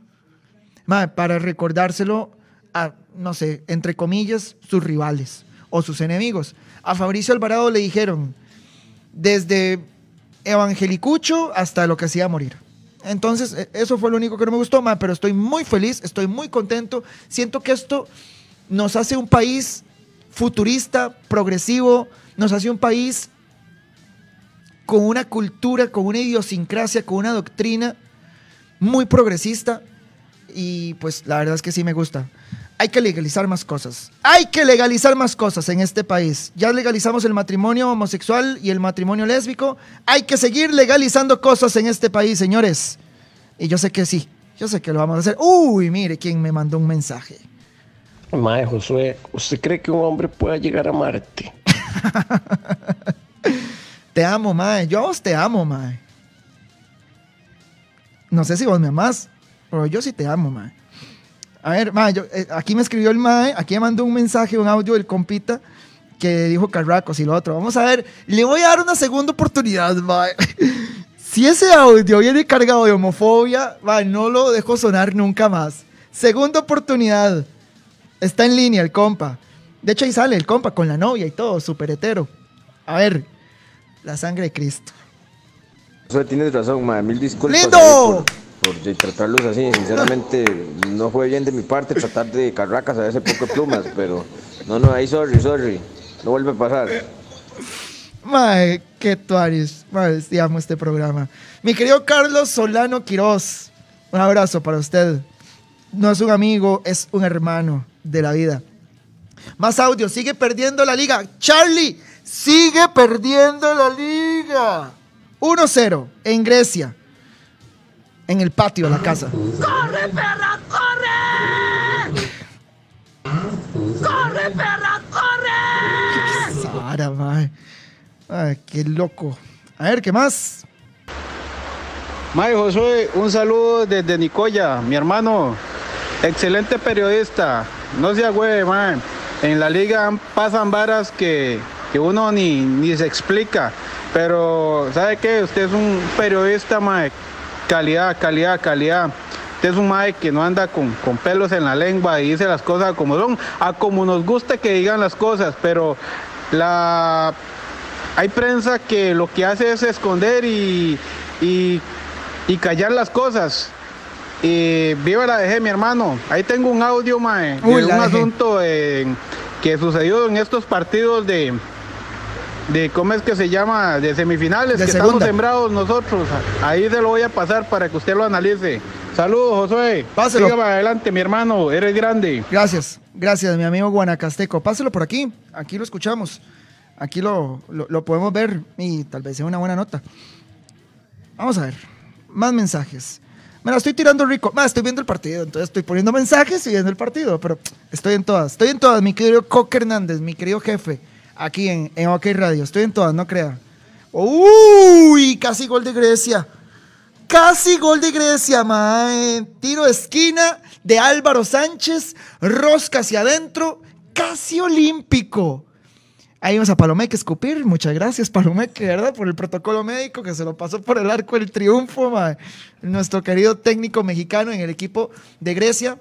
para recordárselo a, no sé, entre comillas, sus rivales o sus enemigos. A Fabricio Alvarado le dijeron, desde evangelicucho hasta lo que hacía morir. Entonces, e, eso fue lo único que no me gustó, ma, pero estoy muy feliz, estoy muy contento. Siento que esto nos hace un país futurista, progresivo, nos hace un país con una cultura, con una idiosincrasia, con una doctrina muy progresista y pues la verdad es que sí me gusta. Hay que legalizar más cosas. Hay que legalizar más cosas en este país. Ya legalizamos el matrimonio homosexual y el matrimonio lésbico. Hay que seguir legalizando cosas en este país, señores. Y yo sé que sí. Yo sé que lo vamos a hacer. Uy, mire quién me mandó un mensaje.
Mae, Josué, ¿usted cree que un hombre pueda llegar a Marte?
te amo, Mae. Yo a vos te amo, Mae. No sé si vos me amás. Pero yo sí te amo, mae. A ver, mae, eh, aquí me escribió el mae, aquí me mandó un mensaje, un audio del compita que dijo Carracos y lo otro. Vamos a ver, le voy a dar una segunda oportunidad, mae. Si ese audio viene cargado de homofobia, mae, no lo dejo sonar nunca más. Segunda oportunidad. Está en línea el compa. De hecho, ahí sale el compa con la novia y todo, súper hetero. A ver, la sangre de Cristo.
Tienes razón, mae. Mil disculpas.
¡Lindo!
Por tratarlos así. Sinceramente, no fue bien de mi parte tratar de carracas a ese poco de plumas, pero no, no, ahí sorry, sorry. No vuelve a pasar.
Mae, qué tuaris. Mae, amo este programa. Mi querido Carlos Solano Quiroz, un abrazo para usted. No es un amigo, es un hermano de la vida. Más audio, sigue perdiendo la liga. Charlie, sigue perdiendo la liga. 1-0 en Grecia en el patio de la casa.
¡Corre, perra, corre! ¡Corre, perra, corre!
Sara, mae. Ay, qué loco. A ver, ¿qué más?
Mae Josué, un saludo desde Nicoya, mi hermano. Excelente periodista. No se agüe, mae. En la liga pasan varas que, que uno ni, ni se explica. Pero, ¿sabe qué? Usted es un periodista, mae, calidad, calidad, calidad. Usted es un mae que no anda con, pelos en la lengua y dice las cosas como son, a como nos gusta que digan las cosas, pero la hay prensa que lo que hace es esconder y, y, callar las cosas. Y viva la DG, mi hermano. Ahí tengo un audio, mae,
Uy,
de un asunto que sucedió en estos partidos de, de, ¿cómo es que se llama? De semifinales,
De
que
segunda.
estamos sembrados nosotros. Ahí se lo voy a pasar para que usted lo analice. Saludos, Josué.
Páselo.
Siga para adelante, mi hermano. Eres grande.
Gracias, gracias, mi amigo Guanacasteco. Páselo por aquí, aquí lo escuchamos. Aquí lo, lo- lo podemos ver y tal vez sea una buena nota. Vamos a ver, más mensajes. Me la estoy tirando rico. Más, estoy viendo el partido, entonces estoy poniendo mensajes y viendo el partido, pero estoy en todas. Estoy en todas, mi querido Coque Hernández, mi querido jefe, aquí en, en OK Radio. Estoy en todas, no crea. Uy, casi gol de Grecia. Casi gol de Grecia, mae. Tiro de esquina de Álvaro Sánchez, rosca hacia adentro, casi olímpico. Ahí vamos a Palomeque escupir. Muchas gracias, Palomeque, ¿verdad? Por el protocolo médico que se lo pasó por el arco del triunfo, mae. Nuestro querido técnico mexicano en el equipo de Grecia.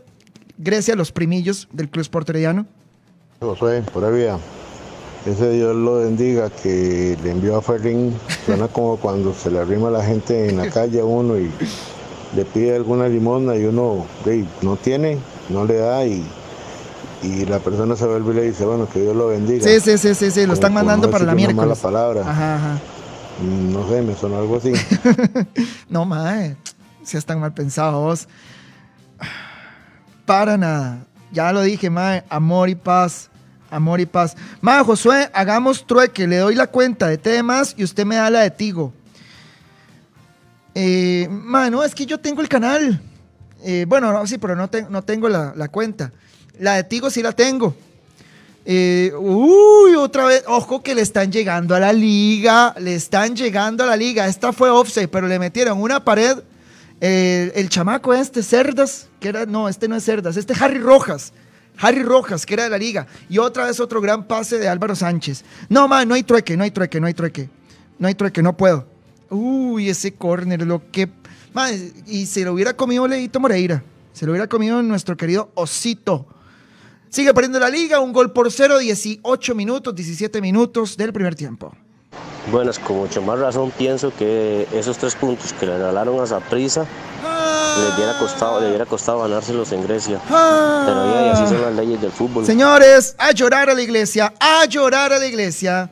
Grecia, los primillos del Club Sport Herediano.
Josué, por ahí. Ese Dios lo bendiga que le envió a Ferrín. Suena como cuando se le arrima a la gente en la calle a uno y le pide alguna limosna y uno ey, no tiene, no le da y, y la persona se vuelve y le dice, bueno, que Dios lo bendiga.
Sí, sí, sí, sí, sí, lo
Como
están
no
mandando para la miércoles.
mala palabra.
Ajá, ajá.
Mm, No sé, me sonó algo así.
No, mae, si están mal pensados. Para nada. Ya lo dije, mae, amor y paz. Amor y paz. Mae, Josué, hagamos trueque. Le doy la cuenta de temas y usted me da la de Tigo. Eh, mae, no, es que yo tengo el canal. Eh, bueno, no, sí, pero no, te- no tengo la, cuenta. La de Tigo sí la tengo. Eh, uy, otra vez, ojo que le están llegando a la liga, le están llegando a la liga. Esta fue offside, pero le metieron una pared. el chamaco este, Cerdas, que era, no, este no es Cerdas, este Harry Rojas. Harry Rojas, que era de la liga. Y otra vez otro gran pase de Álvaro Sánchez. No, man, no hay trueque, no hay trueque, no hay trueque. No hay trueque, no puedo. Uy, ese córner, lo que... Man, y se lo hubiera comido Leito Moreira. Se lo hubiera comido nuestro querido Osito. Sigue perdiendo la liga, un gol por cero, 18 minutos, 17 minutos del primer tiempo.
Bueno, es con mucho más razón pienso que esos tres puntos que le regalaron a Saprisa les hubiera costado, le hubiera costado ganárselos en Grecia. Pero ya, y así son las leyes del fútbol.
Señores, a llorar a la iglesia, a llorar a la iglesia.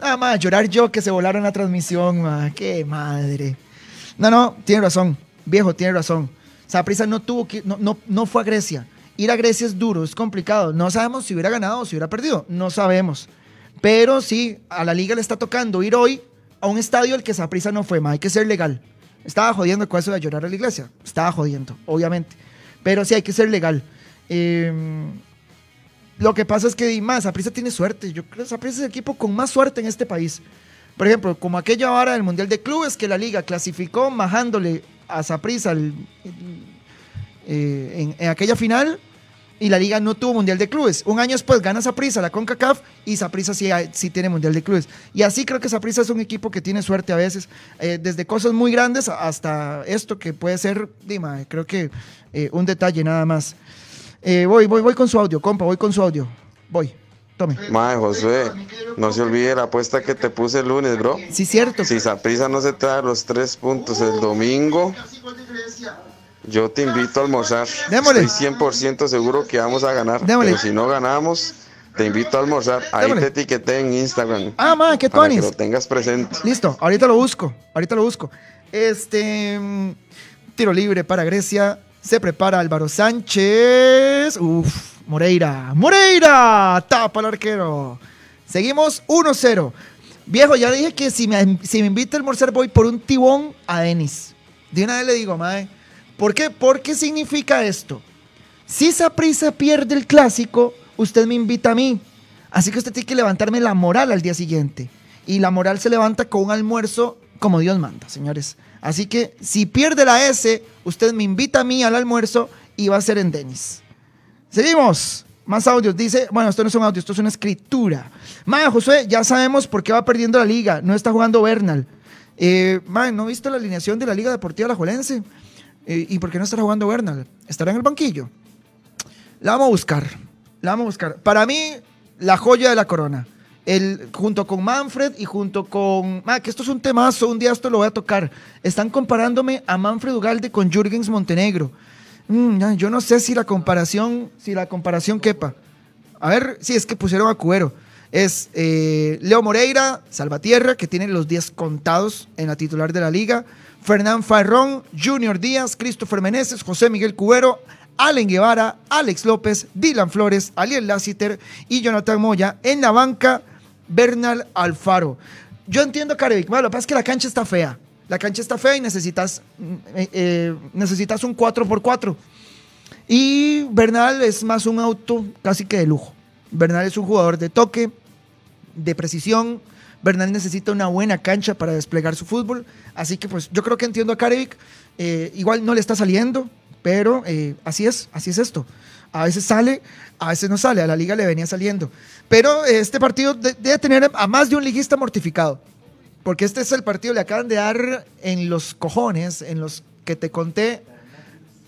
Nada más, llorar yo que se volaron la transmisión, ma. qué madre. No, no, tiene razón, viejo, tiene razón. Saprisa no tuvo que, no, no, no fue a Grecia. Ir a Grecia es duro, es complicado. No sabemos si hubiera ganado o si hubiera perdido, no sabemos. Pero sí, a la liga le está tocando ir hoy a un estadio al que Saprisa no fue, ma. hay que ser legal. Estaba jodiendo con eso de llorar a la iglesia. Estaba jodiendo, obviamente. Pero sí hay que ser legal. Eh, lo que pasa es que más, Saprissa tiene suerte. Yo creo que Saprissa es el equipo con más suerte en este país. Por ejemplo, como aquella vara del Mundial de Clubes que la liga clasificó majándole a Saprissa el- eh, en aquella final y la liga no tuvo Mundial de Clubes. Un año después gana Saprissa la CONCACAF y Saprissa sí, hay- sí tiene Mundial de Clubes. Y así creo que Saprissa es un equipo que tiene suerte a veces, eh, desde cosas muy grandes hasta esto que puede ser, Dima, creo que eh, un detalle nada más. Eh, voy, voy, voy con su audio, compa, voy con su audio. Voy, tome.
Mae, Josué, no se olvide la apuesta que te puse el lunes, bro.
Sí, cierto.
Si Saprisa no se trae los tres puntos el domingo, yo te invito a almorzar.
Démosle.
Estoy 100% seguro que vamos a ganar.
Démosle.
Pero si no ganamos, te invito a almorzar. Ahí
Démosle.
te etiqueté en Instagram.
Ah, ma, qué
Para que lo tengas presente.
Listo, ahorita lo busco, ahorita lo busco. Este, mm, tiro libre para Grecia. Se prepara Álvaro Sánchez. Uf, Moreira. Moreira, tapa el arquero. Seguimos 1-0. Viejo, ya le dije que si me, si me invita a almorzar voy por un tibón a Denis. De una vez le digo, mae. ¿Por qué? ¿Por qué significa esto? Si Saprissa pierde el clásico, usted me invita a mí. Así que usted tiene que levantarme la moral al día siguiente. Y la moral se levanta con un almuerzo como Dios manda, señores. Así que si pierde la S, usted me invita a mí al almuerzo y va a ser en Denis. Seguimos. Más audios. Dice, bueno, esto no es un audio, esto es una escritura. Mae, Josué, ya sabemos por qué va perdiendo la liga. No está jugando Bernal. Eh, mae, ¿no viste la alineación de la Liga Deportiva Alajuelense? Eh, ¿Y por qué no estará jugando Bernal? ¿Estará en el banquillo? La vamos a buscar. La vamos a buscar. Para mí, la joya de la corona. El, junto con Manfred y junto con. Ma, que esto es un temazo, un día esto lo voy a tocar. Están comparándome a Manfred Ugalde con Jürgens Montenegro. Mm, yo no sé si la comparación, si la comparación quepa. A ver, si es que pusieron a Cubero. Es eh, Leo Moreira, Salvatierra, que tiene los 10 contados en la titular de la liga. Fernán Farrón, Junior Díaz, Christopher Meneses, José Miguel Cubero, Allen Guevara, Alex López, Dylan Flores, Aliel Lassiter y Jonathan Moya. En la banca, Bernal Alfaro. Yo entiendo, Carevic, bueno, lo que pasa es que la cancha está fea. La cancha está fea y necesitas, eh, eh, necesitas un 4x4. Y Bernal es más un auto casi que de lujo. Bernal es un jugador de toque, de precisión. Bernal necesita una buena cancha para desplegar su fútbol. Así que pues yo creo que entiendo a Karevic. Eh, igual no le está saliendo, pero eh, así es, así es esto. A veces sale, a veces no sale. A la liga le venía saliendo. Pero este partido de- debe tener a más de un liguista mortificado. Porque este es el partido, le acaban de dar en los cojones, en los que te conté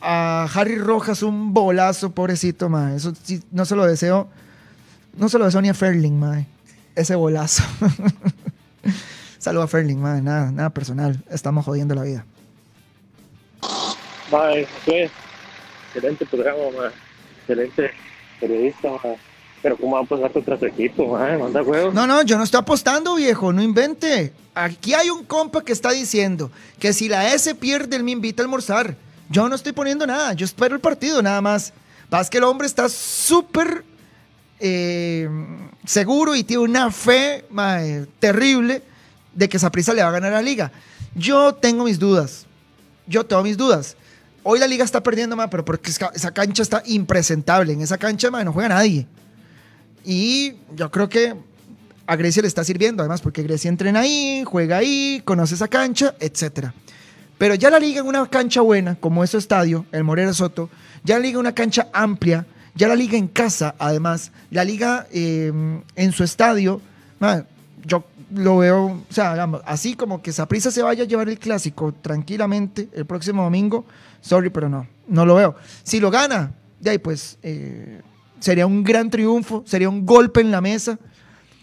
a Harry Rojas un bolazo, pobrecito, ma. Eso sí, no se lo deseo. No se lo deseo ni a Ferling, ma. Ese bolazo. Saludo a Ferling, ma. Nada, nada personal. Estamos jodiendo la vida.
Mae, José, excelente programa, mae. excelente periodista, pero ¿cómo va a pasar contra su equipo? Manda huevos.
No, no, yo no estoy apostando, viejo. No invente. Aquí hay un compa que está diciendo que si la S pierde, él me invita a almorzar. Yo no estoy poniendo nada. Yo espero el partido, nada más. Pasa que el hombre está súper eh, seguro y tiene una fe mae, terrible de que Saprissa le va a ganar la liga. Yo tengo mis dudas. Yo tengo mis dudas. Hoy la liga está perdiendo, mae, pero porque esa cancha está impresentable. En esa cancha mae, no juega nadie. Y yo creo que a Grecia le está sirviendo, además, porque Grecia entrena ahí, juega ahí, conoce esa cancha, etc. Pero ya la liga en una cancha buena, como es su estadio, el Morera Soto, ya la liga en una cancha amplia, ya la liga en casa, además, la liga eh, en su estadio, yo lo veo, o sea, así como que Saprissa se vaya a llevar el clásico tranquilamente el próximo domingo, sorry, pero no, no lo veo. Si lo gana, de ahí pues eh, sería un gran triunfo, sería un golpe en la mesa,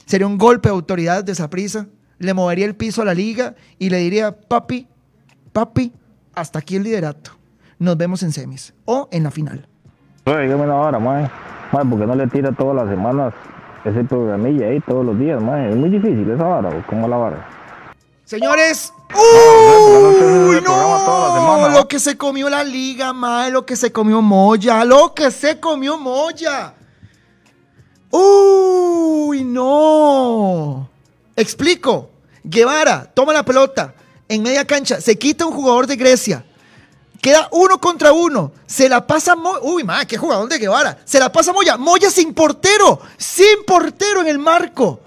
sería un golpe de autoridad de Saprissa, le movería el piso a la liga y le diría, papi, papi, hasta aquí el liderato. Nos vemos en semis o en la final.
Oye, dígame una hora, mae. Mae, ¿por qué no le tira todas las semanas ese programilla ahí todos los días, mae? Es muy difícil esa vara, ¿o ¿cómo la vara?
Señores, ¡Uy, no! Lo que se comió la liga, mae, lo que se comió Moya, lo que se comió Moya. ¡Uy, no! Explico. Guevara toma la pelota en media cancha, se quita un jugador de Grecia. Queda uno contra uno. Se la pasa Moya. Uy, ma, qué jugador de Guevara. Se la pasa Moya. Moya sin portero. Sin portero en el marco.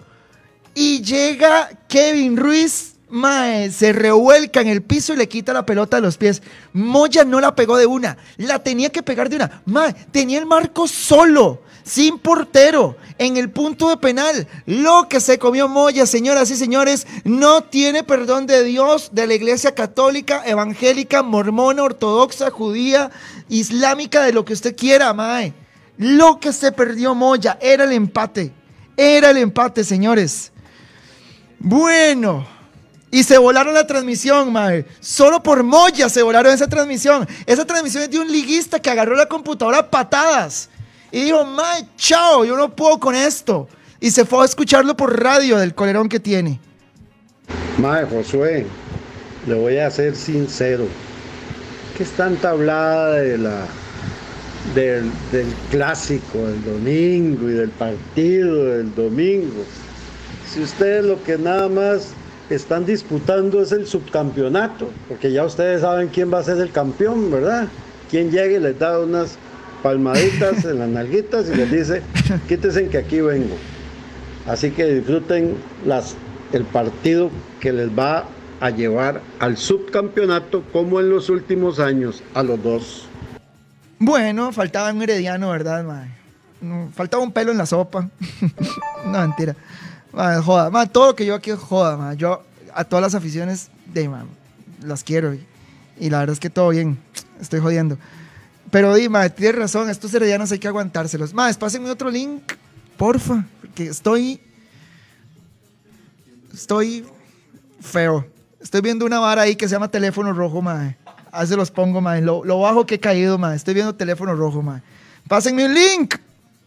Y llega Kevin Ruiz. Mae, se revuelca en el piso y le quita la pelota de los pies. Moya no la pegó de una. La tenía que pegar de una. Mae, tenía el marco solo. Sin portero. En el punto de penal. Lo que se comió Moya, señoras y señores, no tiene perdón de Dios, de la iglesia católica, evangélica, mormona, ortodoxa, judía, islámica, de lo que usted quiera, Mae. Lo que se perdió Moya era el empate. Era el empate, señores. Bueno. Y se volaron la transmisión, mae. Solo por Moya se volaron esa transmisión. Esa transmisión es de un liguista que agarró la computadora a patadas. Y dijo, mae, chao, yo no puedo con esto. Y se fue a escucharlo por radio del colerón que tiene.
Mae, Josué, le voy a ser sincero. ¿Qué es tanta hablada de la, del, clásico del domingo y del partido del domingo? Si ustedes lo que nada más están disputando es el subcampeonato, porque ya ustedes saben quién va a ser el campeón, ¿verdad? Quién llega y les da unas palmaditas en las nalguitas y les dice, quítense que aquí vengo. Así que disfruten las, el partido que les va a llevar al subcampeonato como en los últimos años a los dos.
Bueno, faltaba un herediano, ¿verdad? No, faltaba un pelo en la sopa. no, mentira. Mae, joda. Mae, todo lo que yo aquí joda, mae. Yo a todas las aficiones de, mae, las quiero. Y, y la verdad es que todo bien. Estoy jodiendo. Pero, di, mae, tienes razón. Estos heredianos hay que aguantárselos. Más, pásenme otro link, porfa. Porque estoy... estoy feo. Estoy viendo una vara ahí que se llama teléfono rojo, mae. Ahí se los pongo, mae. Lo, lo bajo que he caído, mae. Estoy viendo teléfono rojo, mae. Pásenme un link.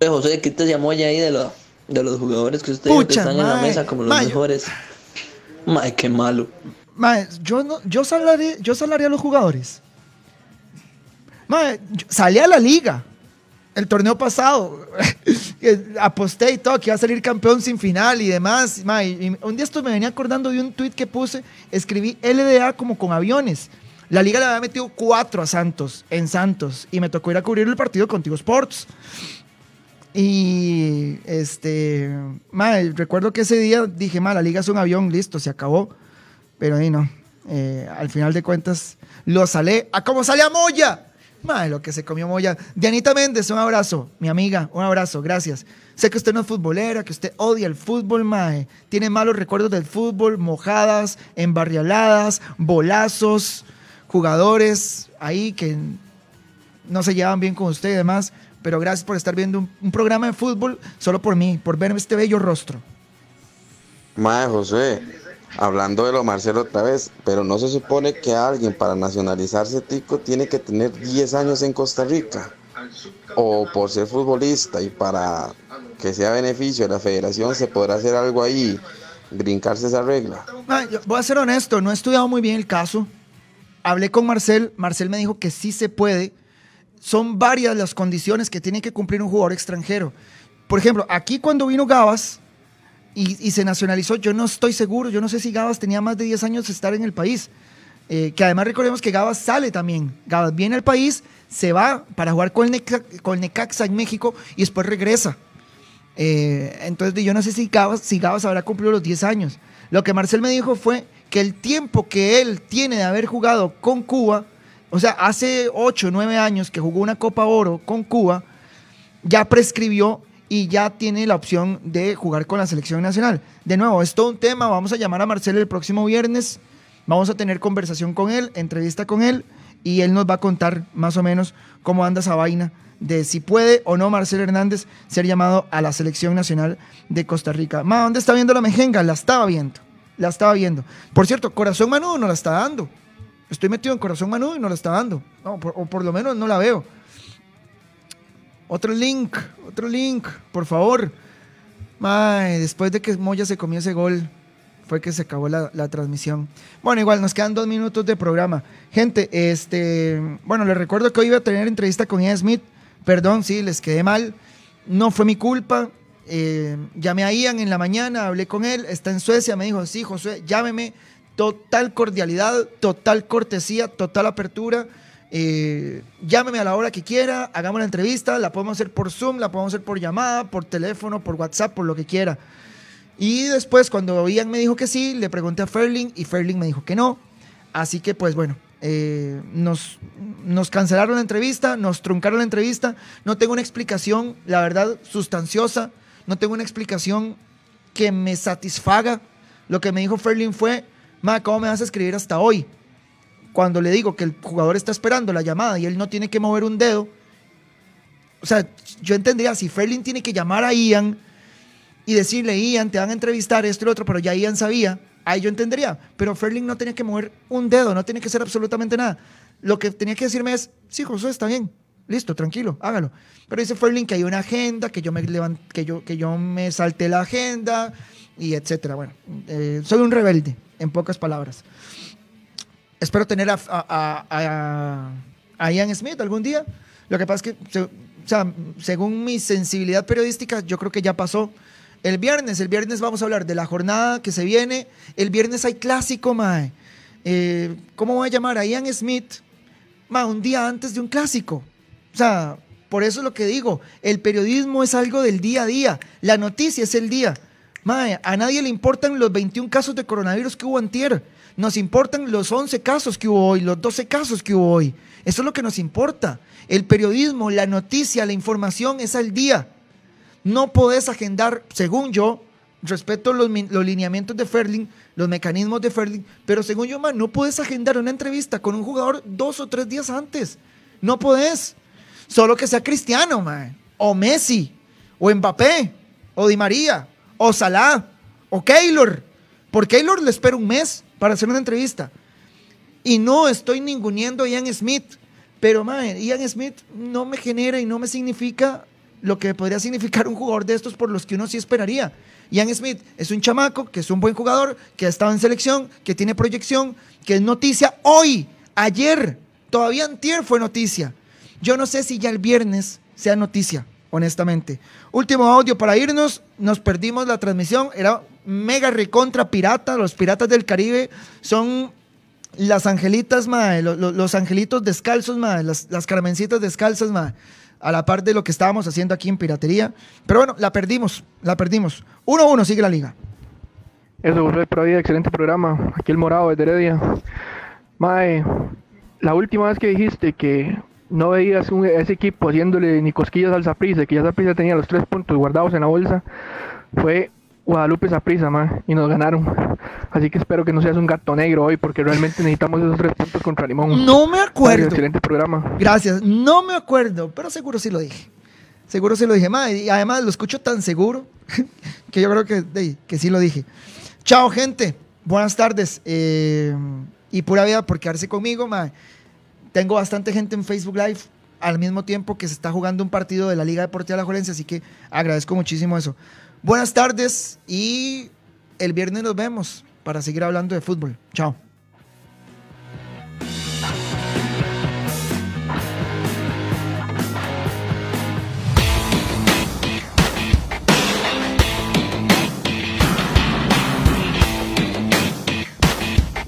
José, ¿qué te llamó ya ahí de, lo- de los jugadores que usted dijo que
Pucha,
están en la mesa como los
Mae,
mejores? Mae, qué malo.
Mae, yo, no, yo, salaría, yo salaría a los jugadores. Salí a la liga. El torneo pasado. Aposté y todo, que iba a salir campeón sin final y demás. Y un día esto me venía acordando de un tweet que puse. Escribí LDA como con aviones. La liga le había metido cuatro a Santos, en Santos. Y me tocó ir a cubrir el partido contigo Sports. Y este, recuerdo que ese día dije, ma, la liga es un avión, listo, se acabó. Pero ahí no. Eh, al final de cuentas, lo salé a como sale a Moya. Mae, lo que se comió Moya. Dianita Méndez, un abrazo. Mi amiga, un abrazo, gracias. Sé que usted no es futbolera, que usted odia el fútbol, mae. Tiene malos recuerdos del fútbol, mojadas, embarrialadas, bolazos, jugadores ahí que no se llevan bien con usted y demás. Pero gracias por estar viendo un, un programa de fútbol solo por mí, por verme este bello rostro.
Mae, José, hablando de lo Marcelo otra vez, pero no se supone que alguien para nacionalizarse tico tiene que tener 10 años en Costa Rica. O por ser futbolista y para que sea beneficio de la federación se podrá hacer algo ahí, brincarse esa regla.
Voy a ser honesto, no he estudiado muy bien el caso. Hablé con Marcel, Marcel me dijo que sí se puede. Son varias las condiciones que tiene que cumplir un jugador extranjero. Por ejemplo, aquí cuando vino Gabas y, se nacionalizó, yo no estoy seguro, yo no sé si Gabas tenía más de 10 años de estar en el país. Eh, que además recordemos que Gabas sale también. Gabas viene al país, se va para jugar con el, con el Necaxa en México y después regresa. Eh, entonces yo no sé si Gabas, si Gabas habrá cumplido los 10 años. Lo que Marcel me dijo fue que el tiempo que él tiene de haber jugado con Cuba, o sea, hace 8 o 9 años que jugó una Copa Oro con Cuba, ya prescribió y ya tiene la opción de jugar con la selección nacional. De nuevo, es todo un tema, vamos a llamar a Marcel el próximo viernes, vamos a tener conversación con él, entrevista con él, y él nos va a contar más o menos cómo anda esa vaina de si puede o no Marcel Hernández ser llamado a la selección nacional de Costa Rica. Ma, ¿dónde está viendo la mejenga? La estaba viendo, la estaba viendo. Por cierto, Corazón Manudo no la está dando. Estoy metido en Corazón Manudo y no la está dando. O por lo menos no la veo. Otro link, otro link, por favor. Después de que Moya se comió ese gol, fue que se acabó la, la transmisión. Bueno, igual nos quedan dos minutos de programa. Gente, este, bueno, les recuerdo que hoy iba a tener entrevista con Ian Smith. Perdón, sí, les quedé mal. No fue mi culpa. Eh, llamé a Ian en la mañana, hablé con él, está en Suecia, me dijo, sí, José, llámeme. Total cordialidad, total cortesía, total apertura. Eh, llámeme a la hora que quiera, hagamos la entrevista, la podemos hacer por Zoom, la podemos hacer por llamada, por teléfono, por WhatsApp, por lo que quiera. Y después, cuando Ian me dijo que sí, le pregunté a Ferling y Ferling me dijo que no. Así que, pues bueno, eh, nos, nos cancelaron la entrevista, nos truncaron la entrevista. No tengo una explicación, la verdad, sustanciosa. No tengo una explicación que me satisfaga. Lo que me dijo Ferling fue, ma, ¿cómo me vas a escribir hasta hoy? Cuando le digo que el jugador está esperando la llamada y él no tiene que mover un dedo. O sea, yo entendería, si Ferling tiene que llamar a Ian y decirle, Ian, te van a entrevistar esto y lo otro, pero ya Ian sabía, ahí yo entendería. Pero Ferling no tenía que mover un dedo, no tenía que hacer absolutamente nada. Lo que tenía que decirme es, sí, José, está bien, listo, tranquilo, hágalo. Pero dice Ferling que hay una agenda, que yo me, levan- que yo, que yo me salté la agenda y etcétera. Bueno, eh, soy un rebelde, en pocas palabras. Espero tener a, Ian Smith algún día. Lo que pasa es que, según mi sensibilidad periodística, yo creo que ya pasó. El viernes, el viernes vamos a hablar de la jornada que se viene. El viernes hay clásico, mae. Eh, ¿Cómo voy a llamar a Ian Smith? Ma, un día antes de un clásico. O sea, por eso es lo que digo. El periodismo es algo del día a día. La noticia es el día. Mae, a nadie le importan los 21 casos de coronavirus que hubo antier. Nos importan los 11 casos que hubo hoy, los 12 casos que hubo hoy. Eso es lo que nos importa. El periodismo, la noticia, la información es al día. No podés agendar, según yo, respeto los, los lineamientos de Ferling, los mecanismos de Ferling, pero según yo, no puedes agendar una entrevista con un jugador dos o tres días antes. No podés. Solo que sea Cristiano, man, o Messi, o Mbappé, o Di María, o Salah, o Keylor. Por Keylor le espero un mes para hacer una entrevista. Y no estoy ninguneando a Ian Smith. Pero, mae, Ian Smith no me genera y no me significa lo que podría significar un jugador de estos por los que uno sí esperaría. Ian Smith es un chamaco, que es un buen jugador, que ha estado en selección, que tiene proyección, que es noticia hoy, ayer, todavía antier fue noticia. Yo no sé si ya el viernes sea noticia, honestamente. Último audio para irnos, nos perdimos la transmisión, era mega recontra pirata, los piratas del Caribe son las angelitas, los, angelitos descalzos, mae, las, las carmencitas descalzas, a la par de lo que estábamos haciendo aquí en piratería. Pero bueno, la perdimos, la perdimos. 1-1 sigue la liga.
Eso por vida, excelente programa. Aquí el morado de Heredia. Mae, la última vez que dijiste que no veías un- ese equipo haciéndole ni cosquillas al Zaprisa, que ya Zaprisa tenía los tres puntos guardados en la bolsa, fue Guadalupe Zaprisa, y nos ganaron. Así que espero que no seas un gato negro hoy, porque realmente necesitamos esos tres puntos contra Limón.
No me acuerdo.
Excelente programa.
Gracias, no me acuerdo, pero seguro sí lo dije. Seguro sí lo dije, mae, y además lo escucho tan seguro que yo creo que, que sí lo dije. Chao, gente. Buenas tardes. eh, y pura vida por quedarse conmigo, mae. Tengo bastante gente en Facebook Live al mismo tiempo que se está jugando un partido de la Liga Deportiva de la Juelense, así que agradezco muchísimo eso. Buenas tardes y el viernes nos vemos para seguir hablando de fútbol. Chao.